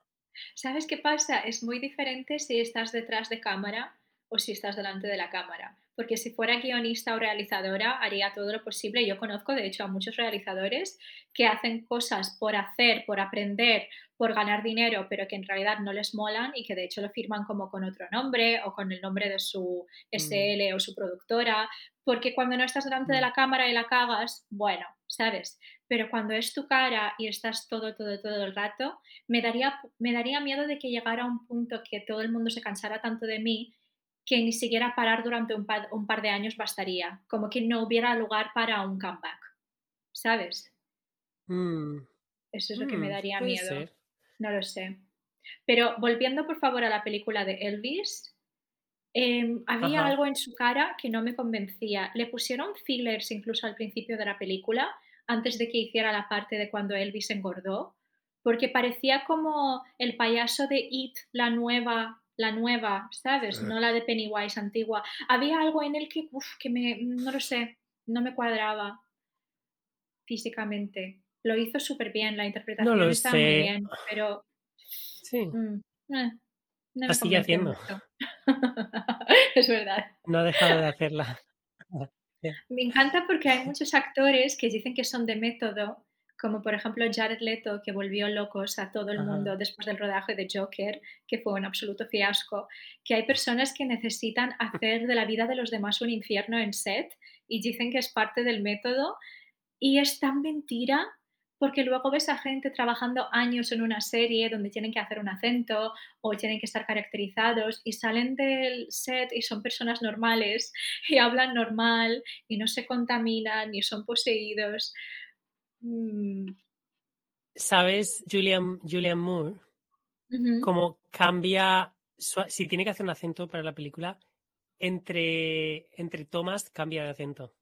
B: ¿Sabes qué pasa? Es muy diferente si estás detrás de cámara o si estás delante de la cámara. Porque si fuera guionista o realizadora, haría todo lo posible. Yo conozco, de hecho, a muchos realizadores que hacen cosas por hacer, por aprender, por ganar dinero, pero que en realidad no les molan y que de hecho lo firman como con otro nombre o con el nombre de su SL o su productora. Porque cuando no estás delante de
C: Mm.
B: la cámara y la cagas, bueno, ¿sabes? Pero cuando es tu cara y estás todo, todo, todo el rato, me daría, me daría miedo de que llegara a un punto que todo el mundo se cansara tanto de mí que ni siquiera parar durante un par, un par de años bastaría, como que no hubiera lugar para un comeback, ¿sabes?
C: Mm,
B: Eso es lo que me
C: mm,
B: daría miedo,
C: ser.
B: no lo sé. Pero volviendo por favor a la película de Elvis, em, había
C: Ajá.
B: algo en su cara que no me convencía. Le pusieron fillers incluso al principio de la película, antes de que hiciera la parte de cuando Elvis engordó, porque parecía como el payaso de It, la nueva, la nueva, ¿sabes? No la de Pennywise antigua. Había algo en él que, uf, que me, no lo sé, no me cuadraba físicamente. Lo hizo súper bien, la
C: No
B: interpretación
C: lo
B: está muy bien, pero
C: Sí,
B: mm, eh, no
C: la sigue haciendo.
B: Es verdad.
C: No ha dejado de hacerla.
B: Me encanta porque hay muchos actores que dicen que son de método, como por ejemplo Jared Leto, que volvió locos a todo el
C: Ajá.
B: mundo después del rodaje de Joker, que fue un absoluto fiasco, que hay personas que necesitan hacer de la vida de los demás un infierno en set y dicen que es parte del método y es tan mentira porque luego ves a gente trabajando años en una serie donde tienen que hacer un acento o tienen que estar caracterizados y salen del set y son personas normales y hablan normal y no se contaminan ni son poseídos. Mm,
C: ¿Sabes, Julian, Julian Moore?
B: ujú,
C: Cómo cambia, su- si tiene que hacer un acento para la película, entre, entre tomas cambia de acento.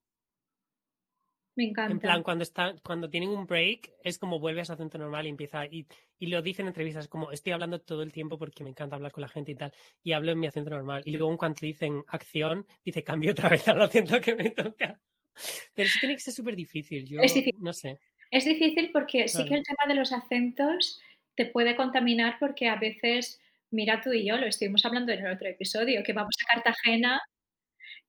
B: Me
C: En
B: encanta.
C: plan, cuando está, cuando tienen un break, es como vuelve a su acento normal y empieza. Y, y lo dice en entrevistas, como estoy hablando todo el tiempo porque me encanta hablar con la gente y tal. Y hablo en mi acento normal. Y luego, en cuanto dicen acción, dice cambio otra vez al acento que me toca. Pero eso tiene que ser súper difícil. Yo
B: Es difícil.
C: no sé.
B: Es difícil porque sí que el tema de los acentos te puede contaminar porque a veces, mira tú y yo, lo estuvimos hablando en el otro episodio, que vamos a Cartagena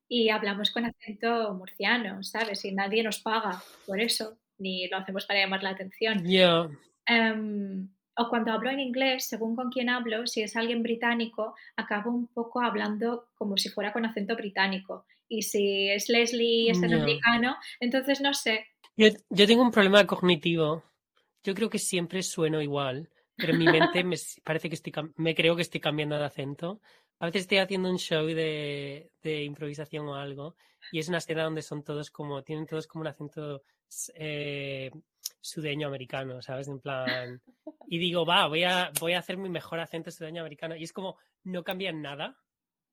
B: y hablamos con acento murciano, ¿sabes? Y nadie nos paga por eso, ni lo hacemos para llamar la atención.
C: Yo,
B: Em, o cuando hablo en inglés, según con quién hablo, si es alguien británico, acabo un poco hablando como si fuera con acento británico. Y si es Leslie es americano, entonces no sé.
C: Yo, tengo un problema cognitivo. Yo creo que siempre sueno igual, pero en mi mente me parece que estoy, me creo que estoy cambiando de acento. A veces estoy haciendo un show de, de improvisación o algo y es una escena donde son todos como, tienen todos como un acento eh, sudeño americano, ¿sabes? En plan, y digo, va, voy a, voy a hacer mi mejor acento sudeño americano y es como, no cambia nada.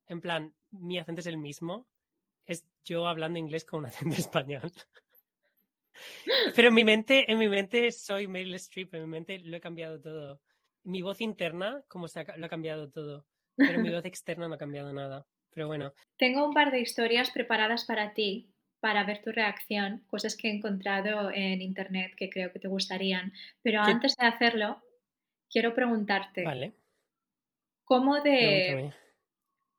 C: En plan, mi acento es el mismo. Es yo hablando inglés con un acento español. Pero en mi mente, en mi mente soy Meryl Streep, en mi mente lo he cambiado todo. Mi voz interna, como se ha, lo ha cambiado todo. Pero mi voz externa no ha cambiado nada. Pero bueno,
B: Tengo un par de historias preparadas para ti, para ver tu reacción, cosas que he encontrado en internet que creo que te gustarían. Pero
C: ¿Qué-
B: antes de hacerlo, quiero preguntarte,
C: vale,
B: ¿cómo de,
C: pregúntame.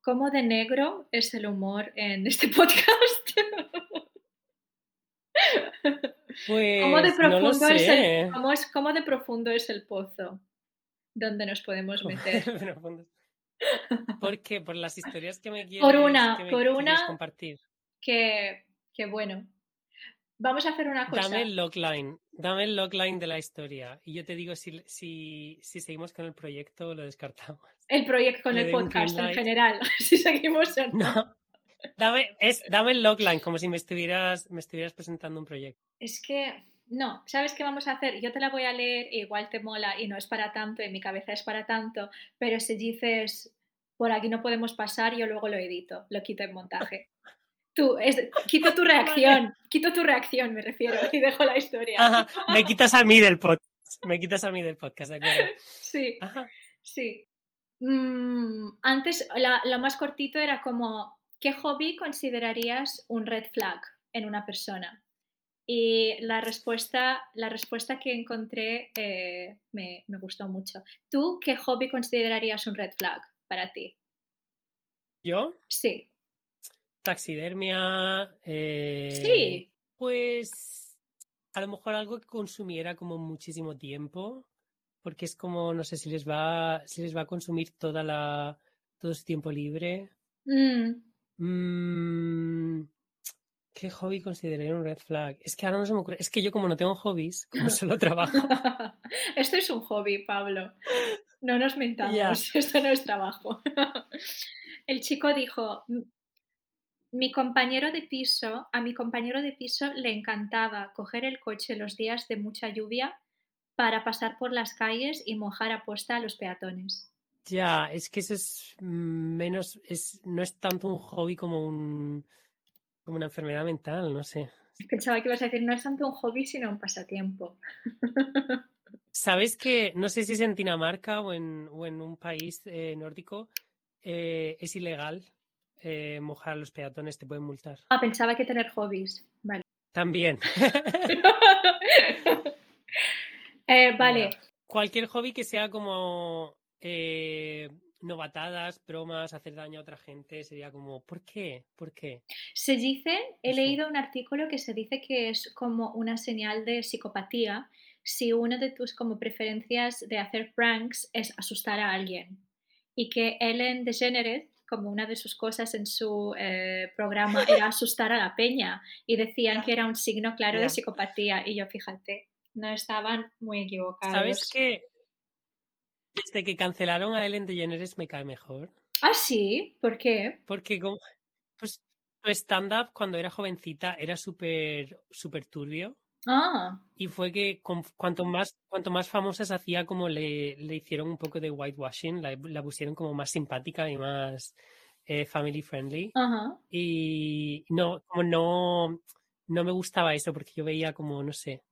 B: ¿cómo de negro es el humor en este podcast? ¿Cómo de
C: no lo
B: profundo es el,
C: sé.
B: cómo es, cómo de profundo es el pozo donde nos podemos meter?
C: ¿Por qué? Por las historias que me quieres,
B: Por una,
C: que me
B: por
C: quieres
B: una-
C: compartir.
B: Que, que bueno. Vamos a hacer una cosa.
C: Dame el logline, dame el logline de la historia y yo te digo si, si, si seguimos con el proyecto o lo descartamos.
B: El proyecto con
C: Le
B: el podcast en general, si seguimos o no.
C: No. Dame, es, dame el logline, como si me estuvieras, me estuvieras presentando un proyecto.
B: Es que, no, ¿sabes qué vamos a hacer? Yo te la voy a leer, e igual te mola y no es para tanto, en mi cabeza es para tanto, pero si dices, por aquí no podemos pasar, yo luego lo edito, lo quito en montaje. Tú, es, quito tu reacción, quito tu reacción, me refiero, y dejo la historia.
C: Ajá, me quitas a mí del podcast. Me quitas a mí del podcast, ¿de acuerdo?
B: Sí,
C: Ajá.
B: sí. Mm, antes, la, lo más cortito era como, ¿qué hobby considerarías un red flag en una persona? Y la respuesta, la respuesta que encontré eh, me, me gustó mucho. ¿Tú qué hobby considerarías un red flag para ti?
C: ¿Yo?
B: Sí.
C: Taxidermia. eh,
B: Sí.
C: Pues a lo mejor algo que consumiera como muchísimo tiempo, porque es como, no sé si les va, si les va a consumir toda la, todo su tiempo libre.
B: Mm.
C: Mm, ¿qué hobby consideraría un red flag? Es que ahora no se me ocurre. Es que yo como no tengo hobbies, como solo trabajo.
B: Esto es un hobby, Pablo. No nos mentamos, esto no es trabajo. El chico dijo, "M- mi compañero de piso, a mi compañero de piso le encantaba coger el coche los días de mucha lluvia para pasar por las calles y mojar a posta a los peatones.
C: Ya, es que eso es menos, es, no es tanto un hobby como un, como una enfermedad mental, no sé.
B: Pensaba que ibas a decir, no es tanto un hobby, sino un pasatiempo.
C: ¿Sabes que, no sé si es en Dinamarca o en, o en un país eh, nórdico, eh, es ilegal eh, mojar a los peatones, te pueden multar?
B: Ah, pensaba que tener hobbies. Vale.
C: También.
B: Vale.
C: Cualquier hobby que sea como eh, novatadas, bromas, hacer daño a otra gente, sería como, ¿por qué? ¿Por qué?
B: Se dice, he
C: Eso.
B: leído un artículo que se dice que es como una señal de psicopatía si una de tus como preferencias de hacer pranks es asustar a alguien. Y que Ellen DeGeneres, como una de sus cosas en su eh, programa, era asustar a la peña. Y decían que era un signo claro de psicopatía. Y yo, fíjate, no estaban muy equivocados.
C: ¿Sabes que desde que cancelaron a Ellen DeGeneres me cae mejor?
B: Ah, sí, ¿por qué?
C: Porque como, pues, su stand-up cuando era jovencita era súper súper turbio.
B: Ah,
C: Y fue que con- cuanto más, cuanto más famosa se hacía, como le, le hicieron un poco de whitewashing, la, la pusieron como más simpática y más eh, family friendly.
B: ajá.
C: Y no, como no, no me gustaba eso porque yo veía como, no sé.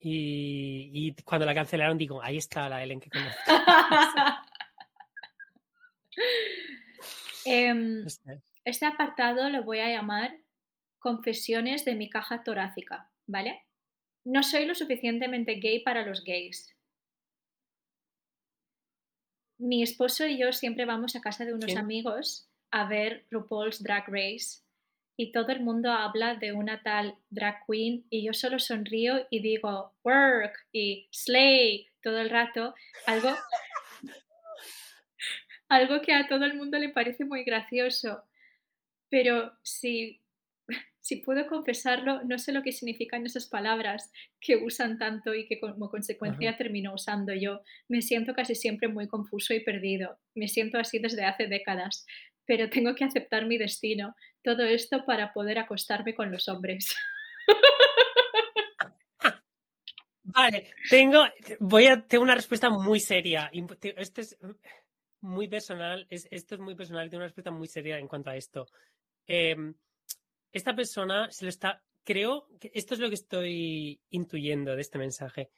C: Y, y cuando la cancelaron digo, ahí está la Ellen que conozco.
B: Em. Este apartado lo voy a llamar Confesiones de mi caja torácica, ¿vale? No soy lo suficientemente gay para los gays. Mi esposo y yo siempre vamos a casa de unos amigos a ver RuPaul's Drag Race y todo el mundo habla de una tal drag queen y yo solo sonrío y digo work y slay todo el rato, algo algo que a todo el mundo le parece muy gracioso. Pero si, si puedo confesarlo, no sé lo que significan esas palabras que usan tanto y que como consecuencia termino usando yo. Me siento casi siempre muy confuso y perdido. Me siento así desde hace décadas, pero tengo que aceptar mi destino. Todo esto para poder acostarme con los hombres.
C: Vale, tengo, voy a, tengo una respuesta muy seria. Esto es muy personal, es, esto es muy personal tengo una respuesta muy seria en cuanto a esto. Em, esta persona se lo está, creo que esto es lo que estoy intuyendo de este mensaje.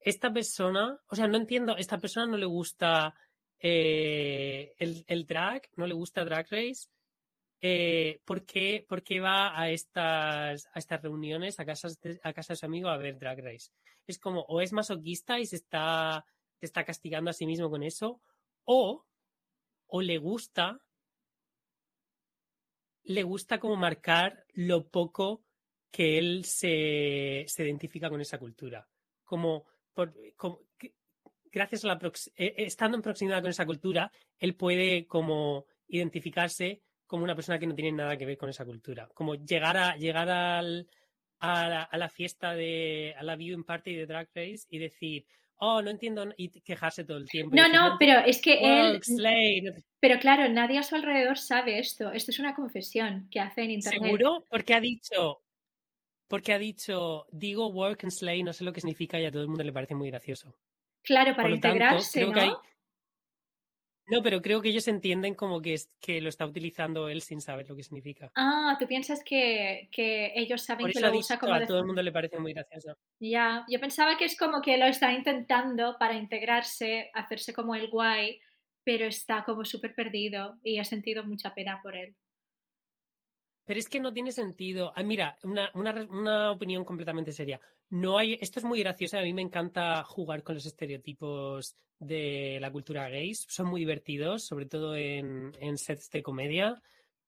C: Esta persona, o sea, no entiendo, esta persona no le gusta eh, el drag, no le gusta Drag Race. Eh, ¿por, qué, por qué va a estas, a estas reuniones, a, casas de, a casa de su amigo a ver Drag Race? Es como, o es masoquista y se está, está castigando a sí mismo con eso, o, o le gusta, le gusta como marcar lo poco que él se, se identifica con esa cultura. Como, por, como gracias a la prox- eh, estando en proximidad con esa cultura, él puede como identificarse como una persona que no tiene nada que ver con esa cultura. Como llegar a llegar al, a, la, a la fiesta de a la viewing party de Drag Race y decir, oh, no entiendo y quejarse todo el tiempo.
B: No,
C: decir,
B: no, pero es que él...
C: Slay,
B: Pero claro, nadie a su alrededor sabe esto. Esto es una confesión que hace en internet.
C: ¿Seguro? Porque ha dicho, porque ha dicho, digo work and slay, no sé lo que significa y a todo el mundo le parece muy gracioso.
B: Claro, para
C: Por lo tanto,
B: integrarse, ¿no?
C: hay- No, pero creo que ellos entienden como que, es, que lo está utilizando él sin saber lo que significa.
B: Ah, tú piensas que, que ellos saben
C: Por
B: que
C: ha
B: lo usa como
C: a
B: de
C: todo el mundo le parece muy gracioso.
B: Ya, yo pensaba que es como que lo está intentando para integrarse, hacerse como el guay, pero está como súper perdido y he sentido mucha pena por él.
C: Pero es que no tiene sentido. Ah, mira, una, una, una, opinión completamente seria. No hay, esto es muy gracioso. A mí me encanta jugar con los estereotipos de la cultura gay. Son muy divertidos, sobre todo en, en sets de comedia.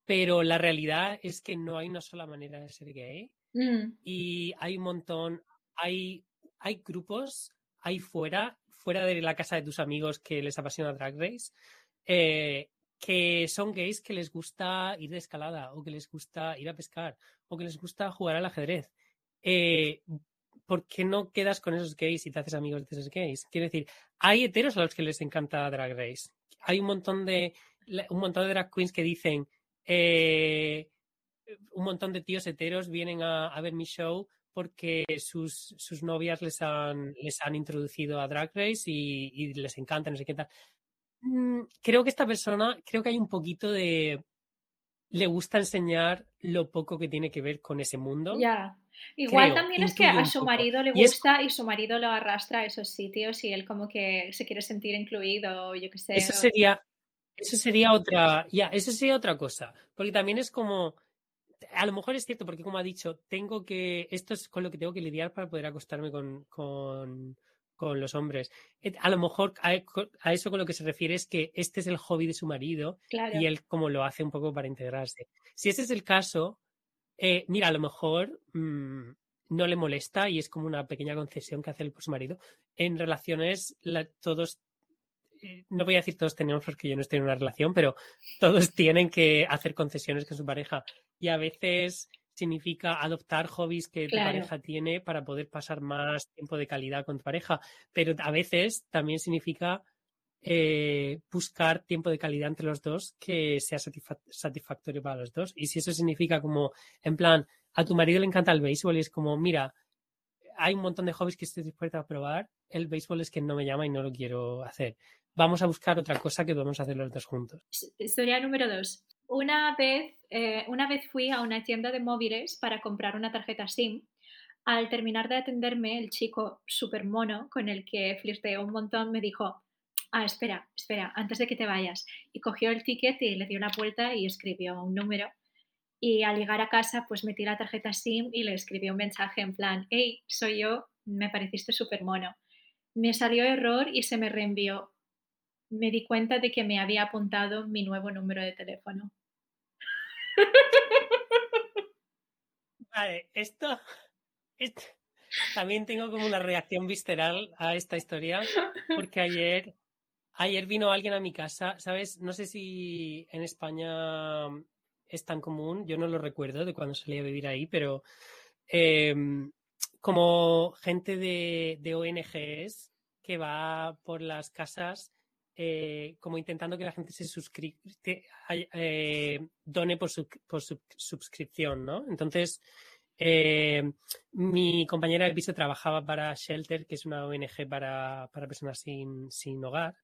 C: Pero la realidad es que no hay una sola manera de ser gay.
B: Mm.
C: Y hay un montón, hay, hay grupos ahí fuera, fuera de la casa de tus amigos que les apasiona Drag Race, eh, que son gays que les gusta ir de escalada o que les gusta ir a pescar o que les gusta jugar al ajedrez. Eh, ¿Por qué no quedas con esos gays y te haces amigos de esos gays? Quiero decir, hay heteros a los que les encanta Drag Race. Hay un montón de, un montón de drag queens que dicen, eh, un montón de tíos heteros vienen a, ver mi show porque sus, sus, novias les han, les han introducido a Drag Race y, y les encanta, no sé qué tal. Mm, creo que esta persona, creo que hay un poquito de... Le gusta enseñar lo poco que tiene que ver con ese mundo.
B: Ya. Igual creo, también es que a su marido le gusta y, es... y, su marido lo arrastra a esos sitios y él como que se quiere sentir incluido, yo qué sé.
C: Eso sería, eso sería otra, ya, eso sería otra cosa. Porque también es como, a lo mejor es cierto, porque como ha dicho, tengo que, esto es con lo que tengo que lidiar para poder acostarme con, con con los hombres. A lo mejor a, a, eso con lo que se refiere es que este es el hobby de su marido
B: claro.
C: y él como lo hace un poco para integrarse. Si ese es el caso, eh, mira, a lo mejor mmm, no le molesta y es como una pequeña concesión que hace el su marido. En relaciones, la, todos, eh, no voy a decir todos tenemos porque yo no estoy en una relación, pero todos tienen que hacer concesiones con su pareja y a veces significa adoptar hobbies que tu
B: Claro.
C: pareja tiene para poder pasar más tiempo de calidad con tu pareja, pero a veces también significa eh, buscar tiempo de calidad entre los dos que sea satisfa- satisfactorio para los dos. Y si eso significa como, en plan, a tu marido le encanta el béisbol y es como, mira, hay un montón de hobbies que estoy dispuesta a probar, el béisbol es que no me llama y no lo quiero hacer. Vamos a buscar otra cosa que podemos hacer los dos juntos.
B: Historia número dos. Una vez, eh, una vez fui a una tienda de móviles para comprar una tarjeta SIM. Al terminar de atenderme, el chico súper mono con el que flirteé un montón me dijo, ah, espera, espera, antes de que te vayas. Y cogió el ticket y le dio una vuelta y escribió un número. Y al llegar a casa, pues metí la tarjeta SIM y le escribí un mensaje en plan, hey, soy yo, me pareciste súper mono. Me salió error y se me reenvió. Me di cuenta de que me había apuntado mi nuevo número de teléfono.
C: Vale, esto, también tengo como una reacción visceral a esta historia, porque ayer, ayer vino alguien a mi casa, ¿sabes? No sé si en España es tan común, yo no lo recuerdo de cuando salí a vivir ahí, pero eh, como gente de, de ONGs que va por las casas eh, como intentando que la gente se suscriba, eh, done por, su, por su, suscripción, ¿no? Entonces, eh, mi compañera de piso trabajaba para Shelter, que es una ONG para, para personas sin, sin, hogar.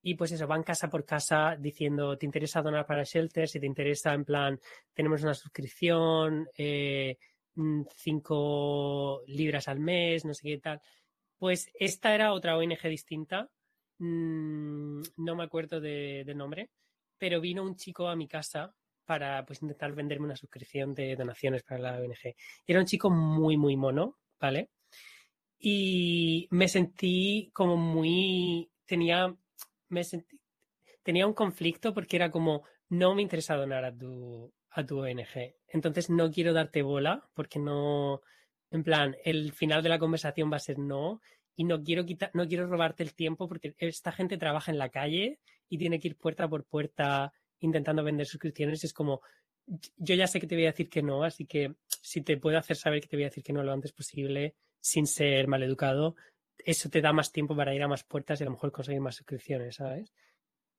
C: Y pues eso, van casa por casa diciendo, ¿te interesa donar para Shelter? Si te interesa, en plan, tenemos una suscripción, eh, cinco libras al mes, no sé qué tal. Pues esta era otra ONG distinta mmm, no me acuerdo de, de, nombre, pero vino un chico a mi casa para pues intentar venderme una suscripción de donaciones para la ONG. Era un chico muy, muy mono, ¿vale? Y me sentí como muy, tenía, me sentí, tenía un conflicto porque era como, no me interesa donar a tu, a tu ONG. Entonces no quiero darte bola porque no, en plan, el final de la conversación va a ser no y no quiero quitar, no quiero robarte el tiempo porque esta gente trabaja en la calle y tiene que ir puerta por puerta intentando vender suscripciones. Es como, yo ya sé que te voy a decir que no, así que si te puedo hacer saber que te voy a decir que no lo antes posible, sin ser maleducado, eso te da más tiempo para ir a más puertas y a lo mejor conseguir más suscripciones, ¿sabes?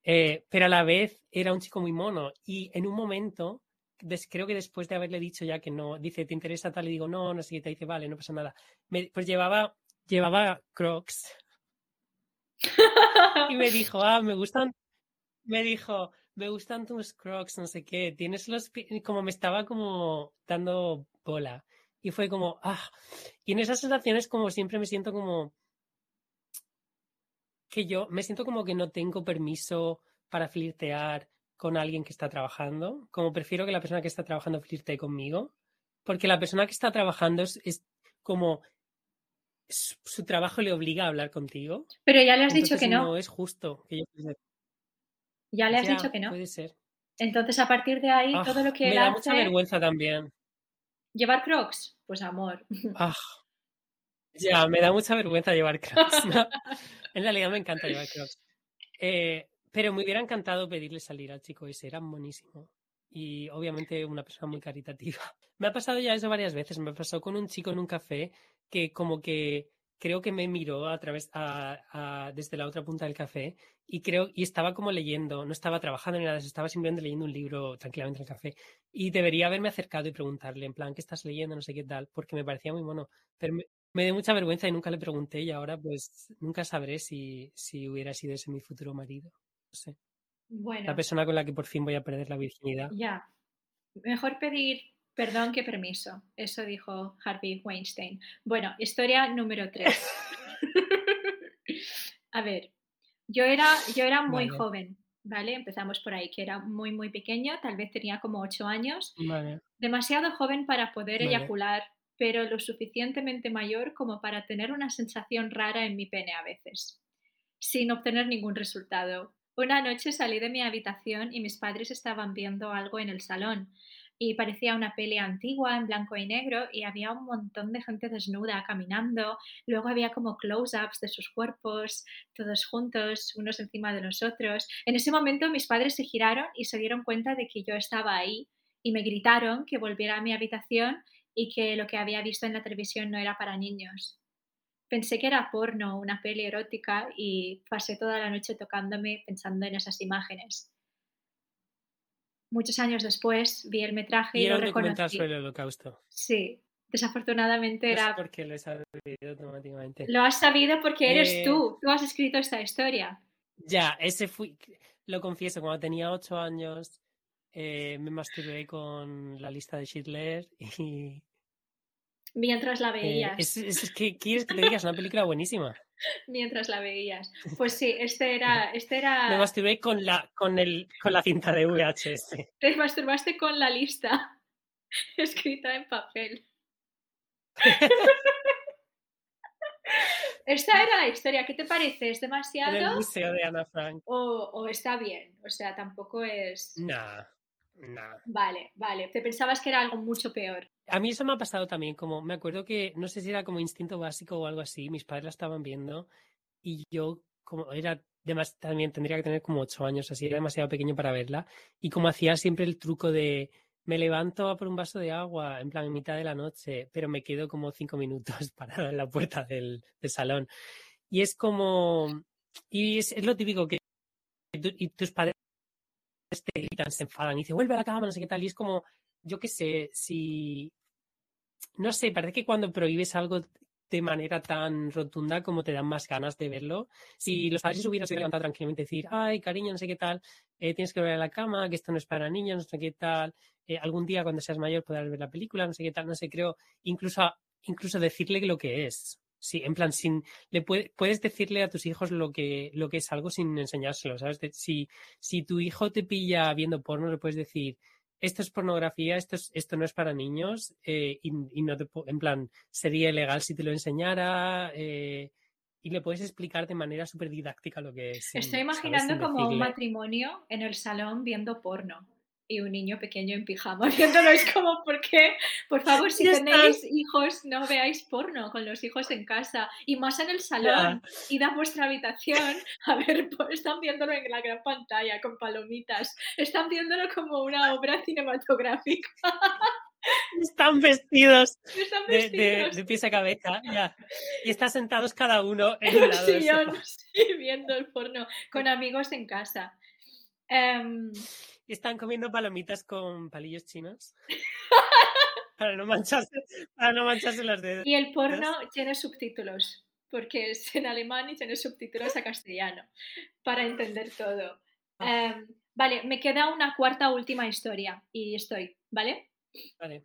C: Eh, pero a la vez era un chico muy mono y en un momento, des, creo que después de haberle dicho ya que no, dice, ¿te interesa tal? Y digo, no, no sé qué, te dice, vale, no pasa nada. Me, pues llevaba llevaba crocs. y me dijo, ah, me gustan, me dijo, me gustan tus crocs, no sé qué, tienes los como me estaba como dando bola. Y fue como, ah, y en esas sensaciones como siempre me siento como que yo, me siento como que no tengo permiso para flirtear con alguien que está trabajando, como prefiero que la persona que está trabajando flirte conmigo, porque la persona que está trabajando es, es como su, su trabajo le obliga a hablar contigo.
B: Pero ya le has dicho que no.
C: no es justo que yo
B: Ya le has
C: Ya,
B: dicho que no.
C: Puede ser.
B: Entonces, a partir de ahí,
C: Ah,
B: todo lo que
C: me
B: él
C: da mucha vergüenza también.
B: ¿Llevar crocs? Pues amor.
C: Ah, ya, me da mucha vergüenza llevar crocs. ¿no? En realidad me encanta llevar crocs. Eh, pero me hubiera encantado pedirle salir al chico ese, era buenísimo. Y obviamente una persona muy caritativa. Me ha pasado ya eso varias veces. Me pasó con un chico en un café que como que creo que me miró a través a- a- desde la otra punta del café y creo y estaba como leyendo, no estaba trabajando ni nada, estaba simplemente leyendo un libro tranquilamente en el café y debería haberme acercado y preguntarle en plan, ¿qué estás leyendo? No sé qué tal, porque me parecía muy mono, pero me, me dio mucha vergüenza y nunca le pregunté y ahora pues nunca sabré si, si hubiera sido ese mi futuro marido. No sé,
B: Bueno,
C: la persona con la que por fin voy a perder la virginidad.
B: ya. Mejor pedir perdón que permiso. Eso dijo Harvey Weinstein. Bueno, historia número 3. A ver, yo era, yo era muy
C: Vale.
B: joven, ¿vale? Empezamos por ahí, que era muy, muy pequeño, tal vez tenía como 8 años.
C: Vale,
B: Demasiado joven para poder
C: Vale.
B: eyacular, pero lo suficientemente mayor como para tener una sensación rara en mi pene a veces, sin obtener ningún resultado. Una noche salí de mi habitación y mis padres estaban viendo algo en el salón y parecía una peli antigua en blanco y negro y había un montón de gente desnuda caminando, luego había como close-ups de sus cuerpos, todos juntos, unos encima de los otros. En ese momento mis padres se giraron y se dieron cuenta de que yo estaba ahí y me gritaron que volviera a mi habitación y que lo que había visto en la televisión no era para niños. Pensé que era porno, una peli erótica y pasé toda la noche tocándome pensando en esas imágenes. Muchos años después vi el metraje y,
C: Y era
B: lo
C: un documental
B: reconocí.
C: sobre el holocausto.
B: Sí, desafortunadamente
C: No sé
B: era...
C: por qué lo he sabido automáticamente.
B: Lo has sabido porque eres
C: Eh,
B: tú, tú has escrito esta historia.
C: Ya, ese fui, lo confieso, cuando tenía ocho años eh, me masturbé con la lista de Schindler y
B: Mientras la
C: eh,
B: veías.
C: es, es- es que quieres que te diga, es una película buenísima.
B: Mientras la veías. Pues sí, este era, este
C: Me
B: era.
C: masturbé con la, con el, con la cinta de VHS.
B: Te masturbaste con la lista escrita en papel. Esta era la historia. ¿Qué te parece? ¿Es
C: En el
B: demasiado?
C: museo de Ana Frank.
B: O, o está bien? O sea, tampoco es.
C: Nah,
B: Vale, vale. Te pensabas que era algo mucho peor.
C: A mí eso me ha pasado también, como me acuerdo que, no sé si era como instinto básico o algo así, mis padres la estaban viendo y yo como era demas- también tendría que tener como ocho años, así era demasiado pequeño para verla y como hacía siempre el truco de me levanto a por un vaso de agua en plan en mitad de la noche, pero me quedo como cinco minutos parada en la puerta del, del salón y es como y es, es lo típico que y tus padres te gritan, se enfadan y dicen vuelve a la cama, no sé qué tal y es como yo qué sé, si no sé, parece que cuando prohíbes algo de manera tan rotunda como te dan más ganas de verlo. Si los padres hubieran levantado tranquilamente y decir, ay, cariño, no sé qué tal, eh, tienes que volver a la cama, que esto no es para niños, no sé qué tal, eh, algún día cuando seas mayor podrás ver la película, no sé qué tal, no sé, creo, incluso, a- incluso decirle lo que es. Sí, en plan, sin, le puede- puedes decirle a tus hijos lo que, lo que es algo sin enseñárselo, ¿sabes? De- si, si tu hijo te pilla viendo porno, le puedes decir, esto es pornografía, esto, es, esto no es para niños, eh, y, y no te, en plan, sería ilegal si te lo enseñara, eh, y le puedes explicar de manera súper didáctica lo que es.
B: Estoy imaginando como un matrimonio en el salón viendo porno y un niño pequeño en pijama viéndolo. Es como, ¿por qué? Por favor, si tenéis hijos, no veáis porno con los hijos en casa y más en el salón. Id a vuestra habitación a ver, po- están viéndolo en la gran pantalla con palomitas. Están viéndolo como una obra cinematográfica.
C: Están vestidos
B: Están
C: de, de,
B: vestidos
C: de pies a cabeza, ya. Y están sentados cada uno en un lado del
B: sillón
C: sofá.
B: sí, viendo el porno con amigos en casa. Em,
C: Y están comiendo palomitas con palillos chinos. para no mancharse, para no mancharse los dedos.
B: Y el porno tiene subtítulos, porque es en alemán y tiene subtítulos a castellano, para entender todo.
C: Ah.
B: Em, vale, me queda una cuarta última historia y estoy, ¿vale?
C: Vale.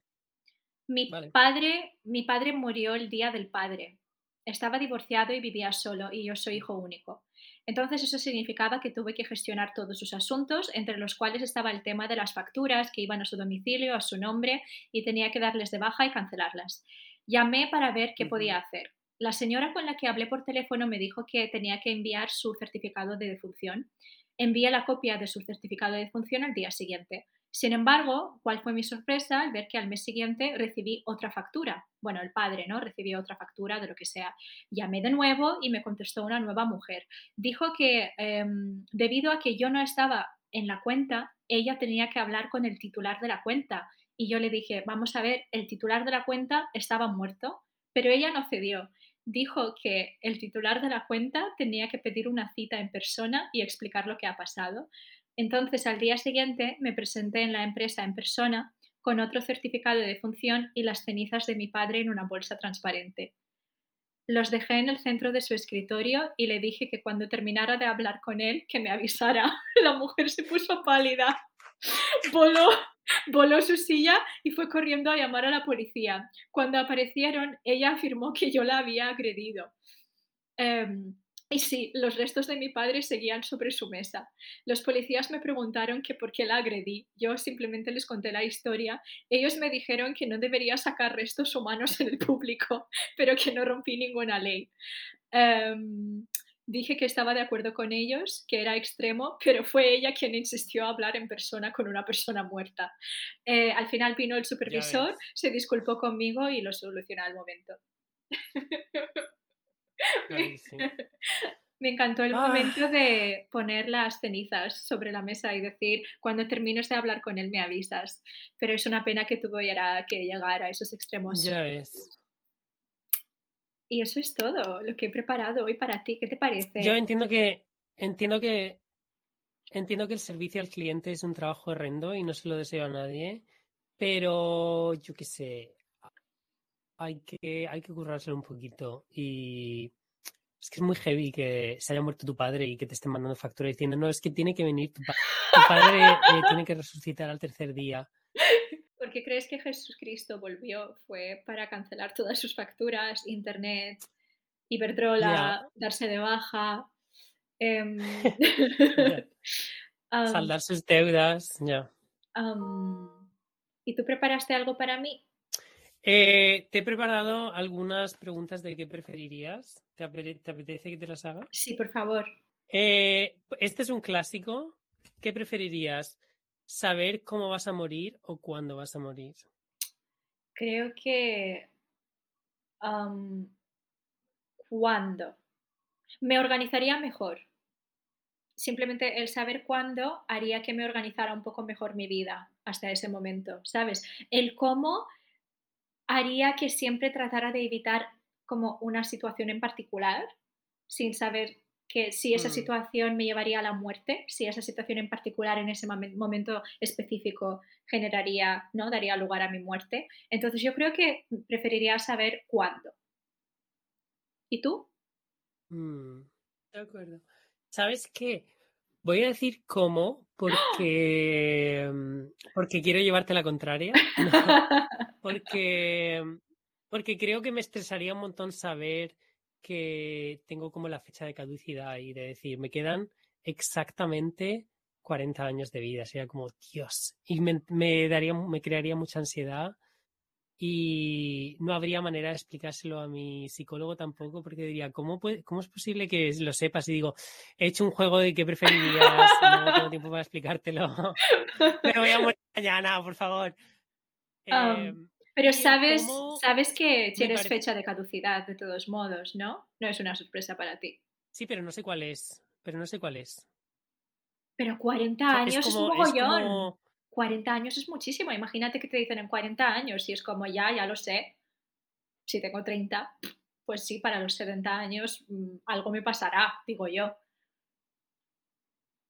B: Mi
C: Vale.
B: padre, mi padre murió el día del padre. Estaba divorciado y vivía solo y yo soy hijo único. Entonces eso significaba que tuve que gestionar todos sus asuntos, entre los cuales estaba el tema de las facturas que iban a su domicilio, a su nombre, y tenía que darles de baja y cancelarlas. Llamé para ver qué podía hacer. La señora con la que hablé por teléfono me dijo que tenía que enviar su certificado de defunción. Envié la copia de su certificado de defunción al día siguiente. Sin embargo, ¿cuál fue mi sorpresa al ver que al mes siguiente recibí otra factura? Bueno, el padre, ¿no? Recibió otra factura de lo que sea. Llamé de nuevo y me contestó una nueva mujer. Dijo que em, debido a que yo no estaba en la cuenta, ella tenía que hablar con el titular de la cuenta. Y yo le dije, vamos a ver, el titular de la cuenta estaba muerto, pero ella no cedió. Dijo que el titular de la cuenta tenía que pedir una cita en persona y explicar lo que ha pasado. Entonces, al día siguiente me presenté en la empresa en persona con otro certificado de defunción y las cenizas de mi padre en una bolsa transparente. Los dejé en el centro de su escritorio y le dije que cuando terminara de hablar con él, que me avisara. La mujer se puso pálida, voló, voló su silla y fue corriendo a llamar a la policía. Cuando aparecieron, ella afirmó que yo la había agredido. Em, y sí, los restos de mi padre seguían sobre su mesa. Los policías me preguntaron que por qué la agredí. Yo simplemente les conté la historia. Ellos me dijeron que no debería sacar restos humanos en el público, pero que no rompí ninguna ley. Em, dije que estaba de acuerdo con ellos, que era extremo, pero fue ella quien insistió a hablar en persona con una persona muerta. Eh, al final vino el supervisor, se disculpó conmigo y lo solucionó al momento. Me encantó el momento ah. de poner las cenizas sobre la mesa y decir, cuando termines de hablar con él me avisas. Pero es una pena que tuviera que llegar a esos extremos.
C: Ya ves.
B: Y eso es todo lo que he preparado hoy para ti. ¿Qué te parece?
C: Yo entiendo que entiendo que entiendo que el servicio al cliente es un trabajo horrendo y no se lo deseo a nadie, pero yo qué sé, hay que, hay que currárselo un poquito. Y es que es muy heavy que se haya muerto tu padre y que te estén mandando factura diciendo, no, es que tiene que venir tu, padre, eh, tiene que resucitar al tercer día.
B: ¿Por qué crees que Jesucristo volvió? Fue para cancelar todas sus facturas, internet, Iberdrola, darse de baja. Em,
C: Saldar sus deudas, ya.
B: ¿Y tú preparaste algo para mí?
C: Eh, te he preparado algunas preguntas de qué preferirías. ¿Te, apetece que te las haga?
B: Sí, por favor.
C: Eh, este es un clásico. ¿Qué preferirías? ¿Saber cómo vas a morir o cuándo vas a morir?
B: Creo que cuándo. Me organizaría mejor. Simplemente el saber cuándo haría que me organizara un poco mejor mi vida hasta ese momento, ¿sabes? El cómo haría que siempre tratara de evitar como una situación en particular, sin saber que si esa mm. situación me llevaría a la muerte, si esa situación en particular en ese momento específico generaría, ¿no? Daría lugar a mi muerte. Entonces yo creo que preferiría saber cuándo. ¿Y tú?
C: Mm, de acuerdo. ¿Sabes qué? Voy a decir cómo, porque, mm, porque quiero llevarte la contraria. porque, porque creo que me estresaría un montón saber que tengo como la fecha de caducidad y de decir, me quedan exactamente 40 años de vida. Sería como, Dios. Y me, me daría, me crearía mucha ansiedad y no habría manera de explicárselo a mi psicólogo tampoco, porque diría, ¿cómo, ¿cómo es posible que lo sepas? Y digo, he hecho un juego de qué preferirías, no tengo tiempo para explicártelo, pero voy a morir mañana, por favor.
B: Em, pero sabes, sabes que tienes fecha de caducidad de todos modos, ¿no? No es una sorpresa para ti.
C: Sí, pero no sé cuál es, pero no sé cuál es.
B: Pero 40 años es, un mogollón. 40 años es muchísimo. Imagínate que te dicen en 40 años y es como ya, ya lo sé. Si tengo 30, pues sí, para los 70 años mm, algo me pasará, digo yo.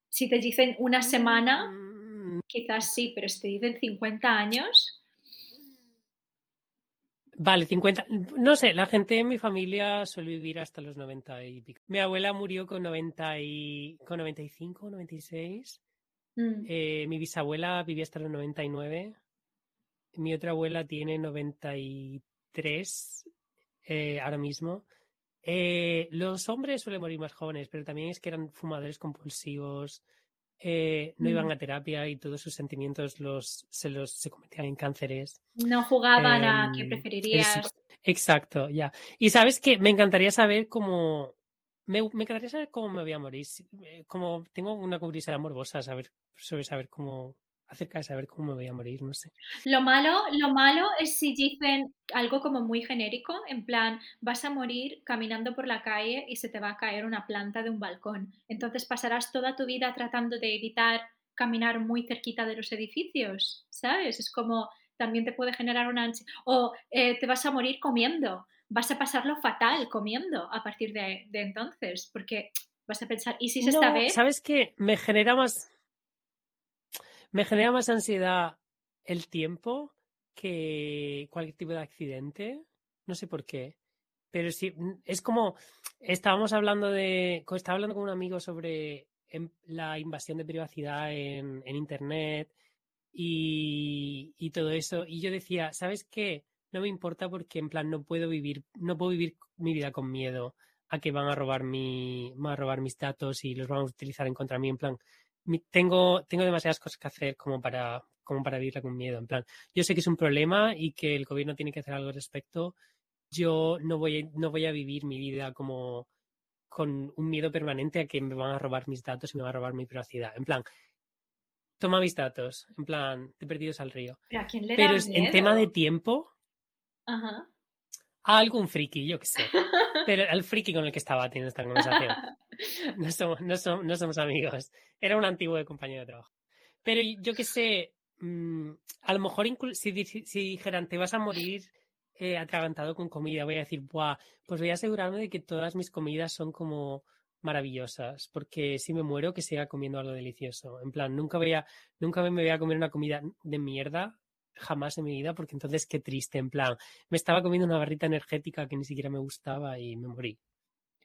B: Si te dicen una semana, mm. quizás sí, pero si te dicen 50 años.
C: Vale, 50. No sé, la gente en mi familia suele vivir hasta los 90 y pico. Mi abuela murió con, 90 y, con 95, 96 Mm. Eh, mi bisabuela vivía hasta los 99. Mi otra abuela tiene 93 eh, ahora mismo. eh, los hombres suelen morir más jóvenes, pero también es que eran fumadores compulsivos, eh, no iban
B: Mm.
C: a terapia y todos sus sentimientos los, se los se convertían en cánceres.
B: No jugaban a qué
C: Em,
B: preferirías.
C: es- exacto, ya. Y sabes que me encantaría saber cómo. Me, me encantaría saber cómo me voy a morir. Como tengo una curiosidad morbosa saber, sobre saber cómo. acerca de saber cómo me voy a morir, no sé.
B: Lo malo, lo malo es si dicen algo como muy genérico, en plan, vas a morir caminando por la calle y se te va a caer una planta de un balcón. Entonces pasarás toda tu vida tratando de evitar caminar muy cerquita de los edificios, ¿sabes? Es como también te puede generar una ansi- o eh, te vas a morir comiendo, vas a pasarlo fatal comiendo a partir de, de entonces, porque vas a pensar, ¿y si esta vez?
C: ¿sabes qué? Me genera más. Me genera más ansiedad el tiempo que cualquier tipo de accidente. No sé por qué. Pero sí, es como. Estábamos hablando de. Estaba hablando con un amigo sobre em, la invasión de privacidad en, internet y, y todo eso. Y yo decía, ¿sabes qué? No me importa porque en plan no puedo vivir, no puedo vivir mi vida con miedo a que van a robar mi, van a robar mis datos y los van a utilizar en contra mí. En plan, tengo, tengo demasiadas cosas que hacer como para, como para vivirla con miedo. En plan, yo sé que es un problema y que el gobierno tiene que hacer algo al respecto. Yo no voy, a- no voy a vivir mi vida como con un miedo permanente a que me van a robar mis datos y me van a robar mi privacidad. En plan, toma mis datos. En plan, te perdidos al río.
B: ¿Pero a quién le
C: Pero
B: da
C: es- en tema de tiempo,
B: Ajá.
C: a algún friki, yo qué sé. Pero al friki con el que estaba teniendo esta conversación. No somos, no som- no somos amigos. Era un antiguo compañero de trabajo. Pero yo qué sé, mm, a lo mejor si, si dijeran te vas a morir eh, atragantado con comida, voy a decir, Buah, pues voy a asegurarme de que todas mis comidas son como maravillosas, porque si me muero que siga comiendo algo delicioso. En plan, nunca voy a, nunca me voy a comer una comida de mierda, jamás en mi vida, porque entonces qué triste, en plan, me estaba comiendo una barrita energética que ni siquiera me gustaba y me morí.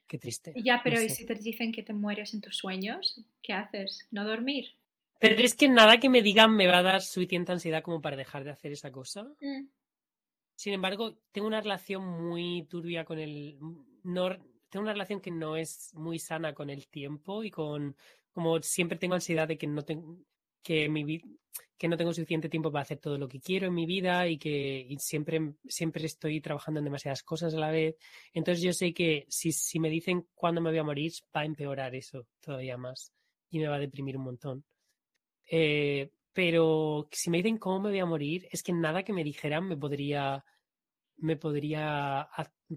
C: Qué triste.
B: Ya,
C: no
B: pero ¿y
C: sé.
B: si te dicen que te mueres en tus sueños? ¿Qué haces? ¿No dormir?
C: Pero es que nada que me digan me va a dar suficiente ansiedad como para dejar de hacer esa cosa.
B: Mm.
C: Sin embargo, tengo una relación muy turbia con el. No, tengo una relación que no es muy sana con el tiempo y con. Como siempre tengo ansiedad de que no tengo. Que, mi, que no tengo suficiente tiempo para hacer todo lo que quiero en mi vida y que siempre, siempre estoy trabajando en demasiadas cosas a la vez. Entonces yo sé que si, si me dicen cuándo me voy a morir, va a empeorar eso todavía más y me va a deprimir un montón. Eh, pero si me dicen cómo me voy a morir, es que nada que me dijeran me podría, me podría,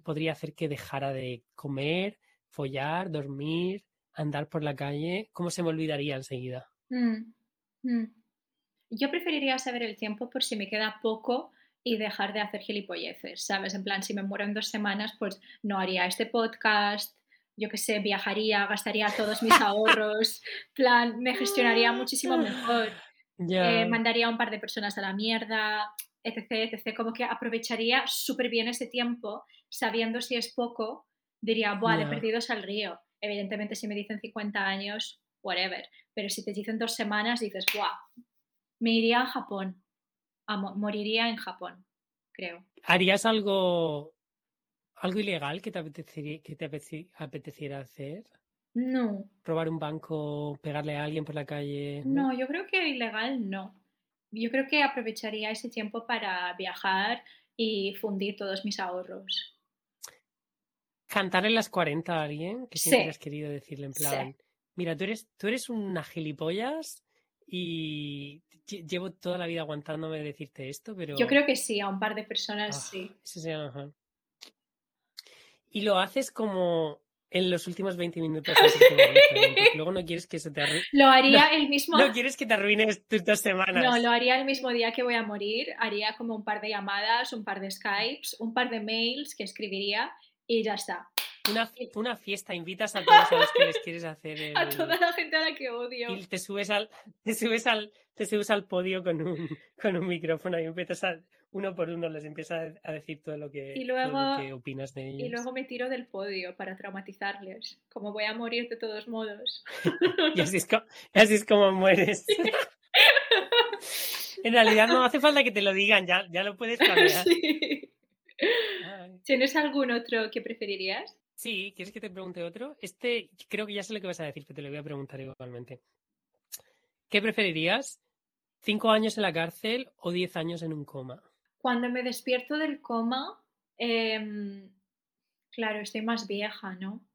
C: podría hacer que dejara de comer, follar, dormir, andar por la calle. ¿Cómo se me olvidaría enseguida?
B: Mm. Mm. Yo preferiría saber el tiempo por si me queda poco y dejar de hacer gilipolleces, ¿sabes? En plan, si me muero en dos semanas, pues no haría este podcast, yo qué sé, viajaría, gastaría todos mis ahorros, plan, me gestionaría muchísimo mejor. eh,
C: Ya,
B: mandaría a un par de personas a la mierda, etc, etc. Como que aprovecharía súper bien ese tiempo, sabiendo si es poco, diría, buah, de
C: ya.
B: perdidos al río. Evidentemente, si me dicen 50 años, whatever. Pero si te dicen dos semanas, dices, buah, me iría a Japón. A mo- moriría en Japón, creo.
C: ¿Harías algo, algo ilegal que te apetecería, que te apeteci- apeteciera hacer?
B: No,
C: ¿Robar un banco, pegarle a alguien por la calle?
B: no, yo creo que ilegal no. Yo creo que aprovecharía ese tiempo para viajar y fundir todos mis ahorros.
C: Cantar en las 40 a alguien
B: Sí.
C: siempre has querido decirle en
B: Sí.
C: Mira, tú eres, tú eres una gilipollas y lle- llevo toda la vida aguantándome decirte esto, pero...
B: Yo creo que sí, a un par de personas
C: Ah,
B: sí.
C: ese sería mejor. Y lo haces como en los últimos 20 minutos luego no quieres que se te arruine,
B: Lo haría el mismo.
C: no quieres que te arruines tus dos semanas.
B: No, lo haría el mismo día que voy a morir. Haría como un par de llamadas, un par de Skypes, un par de mails que escribiría y ya está.
C: Una, una fiesta, invitas a todos a los que les quieres hacer el...
B: A toda la gente a la que odio.
C: y te subes al te subes al te subes al podio con un con un micrófono y empiezas a uno por uno les empiezas a decir todo lo que
B: Y
C: todo lo
B: luego-
C: que opinas de ellos
B: Y luego me tiro del podio para traumatizarles. Como voy a morir de todos modos.
C: Y así es, co- así es como mueres en realidad no hace falta que te lo digan ya ya lo puedes planear
B: Sí. ¿Tienes algún otro que preferirías?
C: Sí, ¿quieres que te pregunte otro? Este creo que ya sé lo que vas a decir, pero te lo voy a preguntar igualmente. ¿Qué preferirías? ¿Cinco años en la cárcel o diez años en un coma?
B: Cuando me despierto del coma, em, claro, estoy más vieja, ¿no?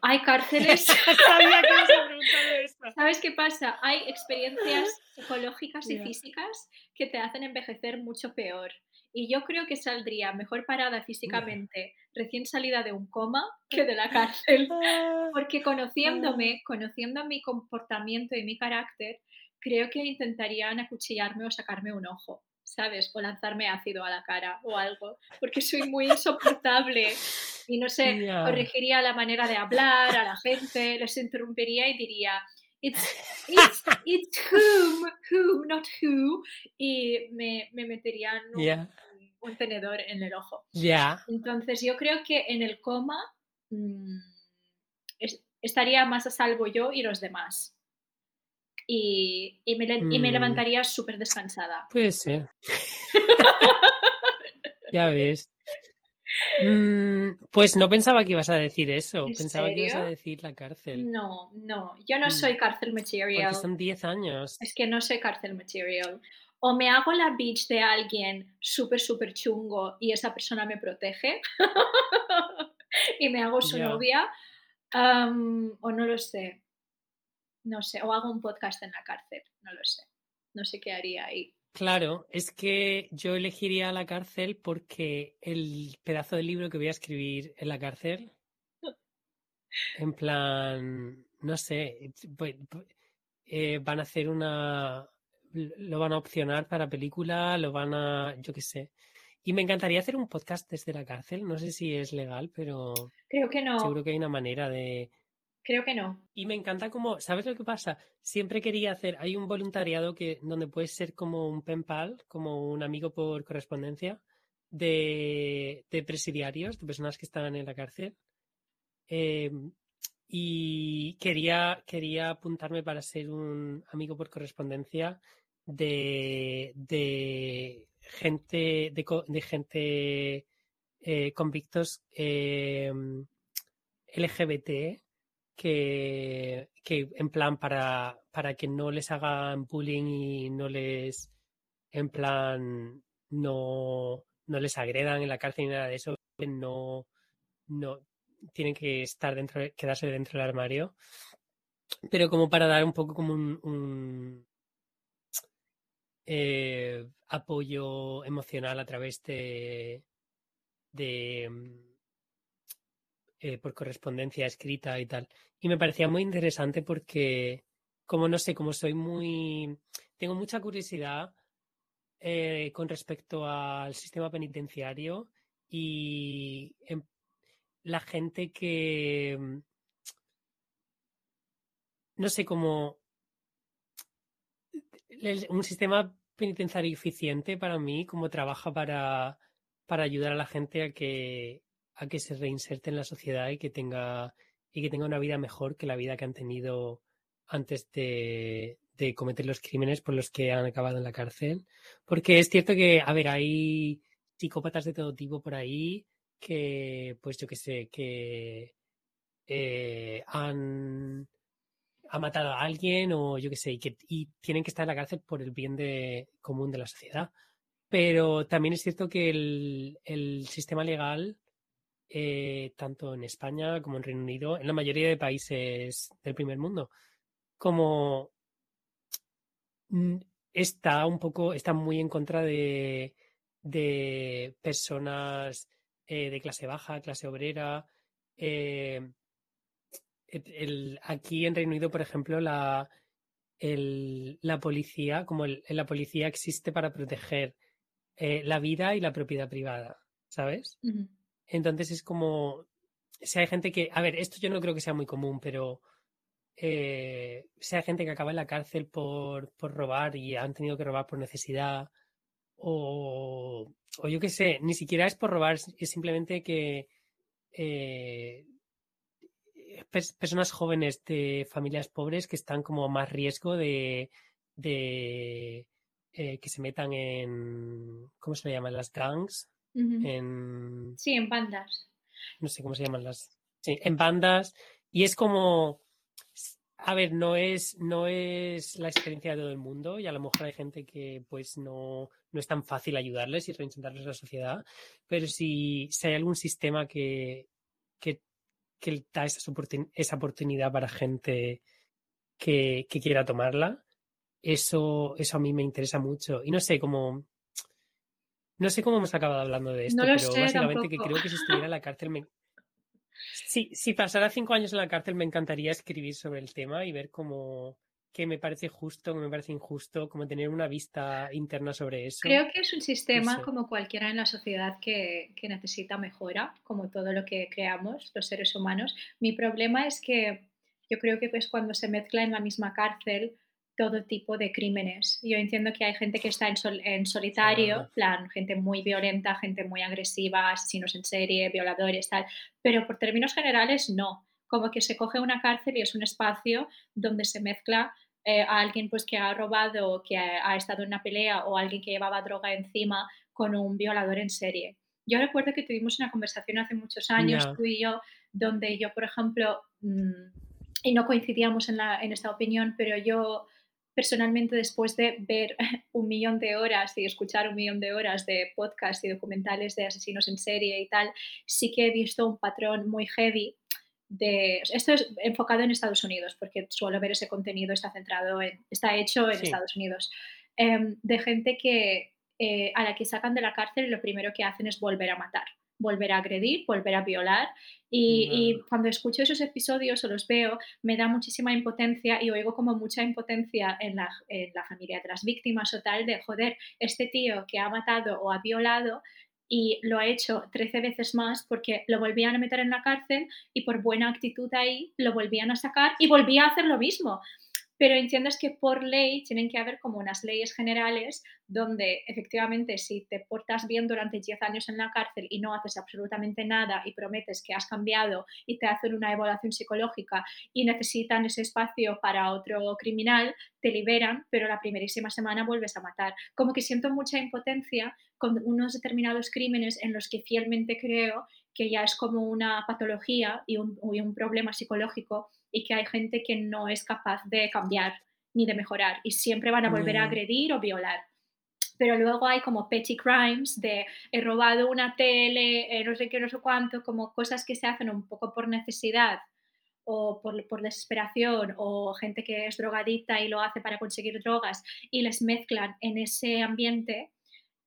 B: Hay cárceles.
C: Sabía que ibas a preguntar esto.
B: ¿Sabes qué pasa? Hay experiencias psicológicas y físicas que te hacen envejecer mucho peor. Y yo creo que saldría mejor parada físicamente recién salida de un coma que de la cárcel.
C: Ah,
B: Porque conociéndome, conociendo mi comportamiento y mi carácter, creo que intentarían acuchillarme o sacarme un ojo, ¿sabes? O lanzarme ácido a la cara o algo, porque soy muy insoportable y no sé, corregiría la manera de hablar a la gente, les interrumpiría y diría, it's, it's, it's whom, whom, not who, y me, me meterían un, tenedor en el ojo.
C: Ya.
B: Entonces yo creo que en el coma mm, es- estaría más a salvo yo y los demás. Y, y me, y me
C: Mm.
B: levantaría súper descansada.
C: Puede ser. ya ves. Mm, pues no pensaba que ibas a decir eso.
B: ¿En
C: Pensaba que ibas a decir la cárcel.
B: No, no, yo no
C: Mm.
B: soy cárcel
C: Porque
B: material.
C: son 10 años.
B: Es que no soy cárcel material. O me hago la bitch de alguien súper, súper chungo y esa persona me protege. y me hago su novia. o no lo sé. No sé. O hago un podcast en la cárcel. No lo sé. No sé qué haría ahí.
C: Claro, es que yo elegiría la cárcel porque el pedazo de libro que voy a escribir en la cárcel, en plan, no sé, pues, eh, van a hacer una, lo van a opcionar para película, lo van a, yo qué sé. Y me encantaría hacer un podcast desde la cárcel, no sé si es legal, pero
B: Creo que no.
C: seguro que hay una manera de,
B: Creo que no.
C: y me encanta como, ¿sabes lo que pasa? Siempre quería hacer, hay un voluntariado que donde puedes ser como un pen pal, como un amigo por correspondencia de, presidiarios, de personas que están en la cárcel. Eh, y quería, quería apuntarme para ser un amigo por correspondencia de, gente, de, gente eh, convictos eh, LGBT que, que en plan para, para que no les hagan bullying y no les en plan no, no les agredan en la cárcel ni nada de eso, no, no tienen que estar dentro, de- quedarse dentro del armario. Pero como para dar un poco como un, eh, apoyo emocional a través de, de eh, por correspondencia escrita y tal. Y me parecía muy interesante porque, como no sé, como soy muy, tengo mucha curiosidad eh, con respecto al sistema penitenciario y em, la gente que, mm, no sé, como el- un sistema penitenciario eficiente para mí, como trabaja para, para ayudar a la gente a que, a que se reinserte en la sociedad y que tenga, y que tenga una vida mejor que la vida que han tenido antes de, de cometer los crímenes por los que han acabado en la cárcel. Porque es cierto que, a ver, hay psicópatas de todo tipo por ahí que, pues yo qué sé, que eh, han ha matado a alguien o yo qué sé, y que y tienen que estar en la cárcel por el bien de, común de la sociedad. Pero también es cierto que el, el sistema legal, eh, tanto en España como en Reino Unido, en la mayoría de países del primer mundo, como está un poco, está muy en contra de, personas eh, de clase baja, clase obrera. eh, aquí en Reino Unido, por ejemplo, la, la policía, como la policía existe para proteger la vida y la propiedad privada, ¿sabes?
B: Ujú.
C: Entonces es como, si hay gente que, a ver, esto yo no creo que sea muy común, pero eh, si hay gente que acaba en la cárcel por, por robar y han tenido que robar por necesidad, o, o yo qué sé, ni siquiera es por robar, es simplemente que eh, pers- personas jóvenes de familias pobres que están como a más riesgo de, de eh, que se metan en, ¿cómo se le llaman? Las gangs, En,
B: Sí, en bandas.
C: no sé cómo se llaman las, sí, en bandas, y es como, a ver, no es, no es la experiencia de todo el mundo y a lo mejor hay gente que pues no, no es tan fácil ayudarles y reinsertarles a la sociedad, pero si, si hay algún sistema que, que, que da esa, esa oportunidad para gente que, que, quiera tomarla, eso, eso a mí me interesa mucho. Y no sé cómo... No sé cómo hemos acabado hablando de esto,
B: No
C: pero
B: sé
C: básicamente que creo que si estuviera en la cárcel me... Si, si pasara cinco años en la cárcel me encantaría escribir sobre el tema y ver cómo qué me parece justo, qué me parece injusto, como tener una vista interna sobre eso.
B: Creo que es un
C: No
B: sistema
C: sé.
B: como cualquiera en la sociedad que, que necesita mejora, como todo lo que creamos los seres humanos. Mi problema es que yo creo que es cuando se mezcla en la misma cárcel todo tipo de crímenes. Yo entiendo que hay gente que está en, sol- en solitario,
C: Ah,
B: plan, gente muy violenta, gente muy agresiva, asesinos en serie, violadores, tal, pero por términos generales no. Como que se coge una cárcel y es un espacio donde se mezcla eh, a alguien pues que ha robado que ha, ha estado en una pelea o alguien que llevaba droga encima con un violador en serie. Yo recuerdo que tuvimos una conversación hace muchos años,
C: ya,
B: tú y yo, donde yo, por ejemplo, mm, y no coincidíamos en, la, en esta opinión, pero yo personalmente después de ver un millón de horas y escuchar un millón de horas de podcasts y documentales de asesinos en serie y tal, sí que he visto un patrón muy heavy de, esto es enfocado en Estados Unidos, porque suelo ver ese contenido, está centrado en, está hecho en
C: sí,
B: Estados Unidos, em, de gente que eh, a la que sacan de la cárcel y lo primero que hacen es volver a matar, volver a agredir, volver a violar. Y, cuando escucho esos episodios o los veo, me da muchísima impotencia y oigo como mucha impotencia en la, en la familia de las víctimas o tal, de joder, este tío que ha matado o ha violado y lo ha hecho 13 veces más porque lo volvían a meter en la cárcel y por buena actitud ahí lo volvían a sacar y volvía a hacer lo mismo. Pero entiendes que por ley tienen que haber como unas leyes generales donde efectivamente si te portas bien durante 10 años en la cárcel y no haces absolutamente nada y prometes que has cambiado y te hacen una evaluación psicológica y necesitan ese espacio para otro criminal, te liberan, pero la primerísima semana vuelves a matar. Como que siento mucha impotencia con unos determinados crímenes en los que fielmente creo que ya es como una patología y un, y un problema psicológico y que hay gente que no es capaz de cambiar ni de mejorar y siempre van a volver a
C: ya,
B: agredir o violar. Pero luego hay como petty crimes de he robado una tele, eh, no sé qué, no sé cuánto, como cosas que se hacen un poco por necesidad o por, por desesperación o gente que es drogadicta y lo hace para conseguir drogas y les mezclan en ese ambiente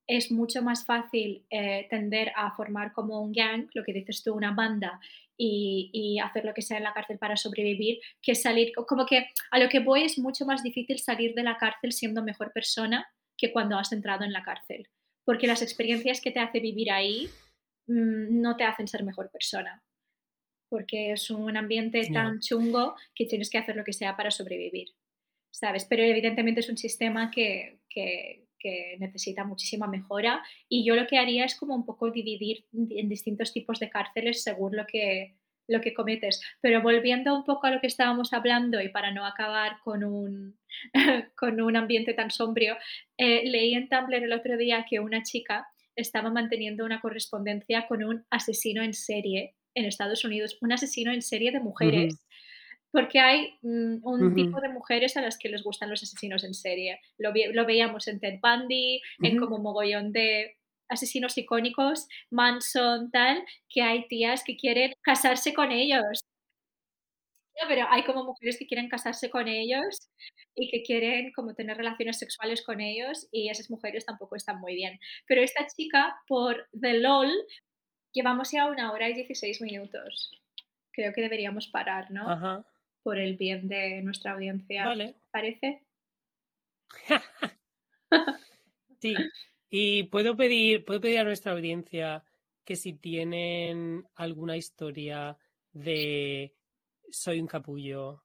B: es mucho más fácil eh, tender a formar como un gang, lo que dices tú, una banda, y, y, hacer lo que sea en la cárcel para sobrevivir, que salir, como que a lo que voy es mucho más difícil salir de la cárcel siendo mejor persona que cuando has entrado en la cárcel, porque las experiencias que te hace vivir ahí mmm, no te hacen ser mejor persona, porque es un ambiente tan chungo que tienes que hacer lo que sea para sobrevivir, ¿sabes? Pero evidentemente es un sistema que, que que necesita muchísima mejora y yo lo que haría es como un poco dividir en distintos tipos de cárceles según lo que, lo que cometes. Pero volviendo un poco a lo que estábamos hablando y para no acabar con un, con un ambiente tan sombrío, eh, leí en Tumblr el otro día que una chica estaba manteniendo una correspondencia con un asesino en serie en Estados Unidos, un asesino en serie de mujeres. Porque hay mm, un tipo
C: ujú,
B: de mujeres a las que les gustan los asesinos en serie. Lo, lo veíamos en Ted Bundy, en
C: ujú,
B: como mogollón de asesinos icónicos, Manson, tal, que hay tías que quieren casarse con ellos. No, pero hay como mujeres que quieren casarse con ellos y que quieren como tener relaciones sexuales con ellos y esas mujeres tampoco están muy bien. Pero esta chica, por The LOL, llevamos ya una hora y 16 minutos. Creo que deberíamos parar, ¿no?
C: ajá,
B: por el bien de nuestra audiencia,
C: vale,
B: ¿parece?
C: sí. Y puedo pedir, puedo pedir a nuestra audiencia que si tienen alguna historia de soy un capullo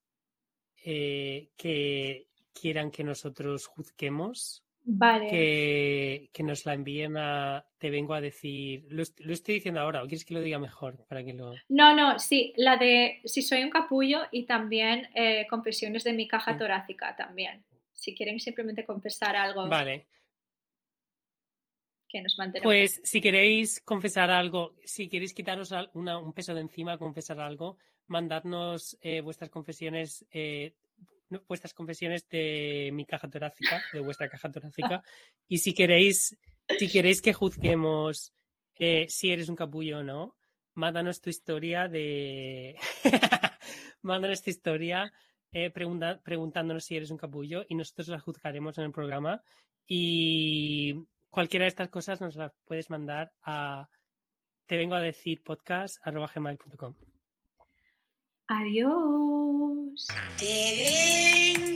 C: eh, que quieran que nosotros juzguemos,
B: Vale.
C: que, que nos la envíen a te vengo a decir. Lo, lo estoy diciendo ahora, ¿o quieres que lo diga mejor? Para que lo.
B: No, no, sí, la de si soy un capullo y también eh, confesiones de mi caja
C: Sí.
B: torácica también. Si quieren simplemente confesar algo.
C: Vale.
B: que nos mantenemos.
C: Pues si queréis confesar algo, si queréis quitaros una- un peso de encima, confesar algo, mandadnos eh, vuestras confesiones, eh, no, vuestras confesiones de mi caja torácica, de vuestra caja torácica. Y si queréis, si queréis que juzguemos eh, si eres un capullo o no, mándanos tu historia de. mándanos tu historia eh, pregunta- preguntándonos si eres un capullo y nosotros la juzgaremos en el programa. Y cualquiera de estas cosas nos las puedes mandar a te vengo a decir podcast.gmail.com.
B: Adiós.
A: Te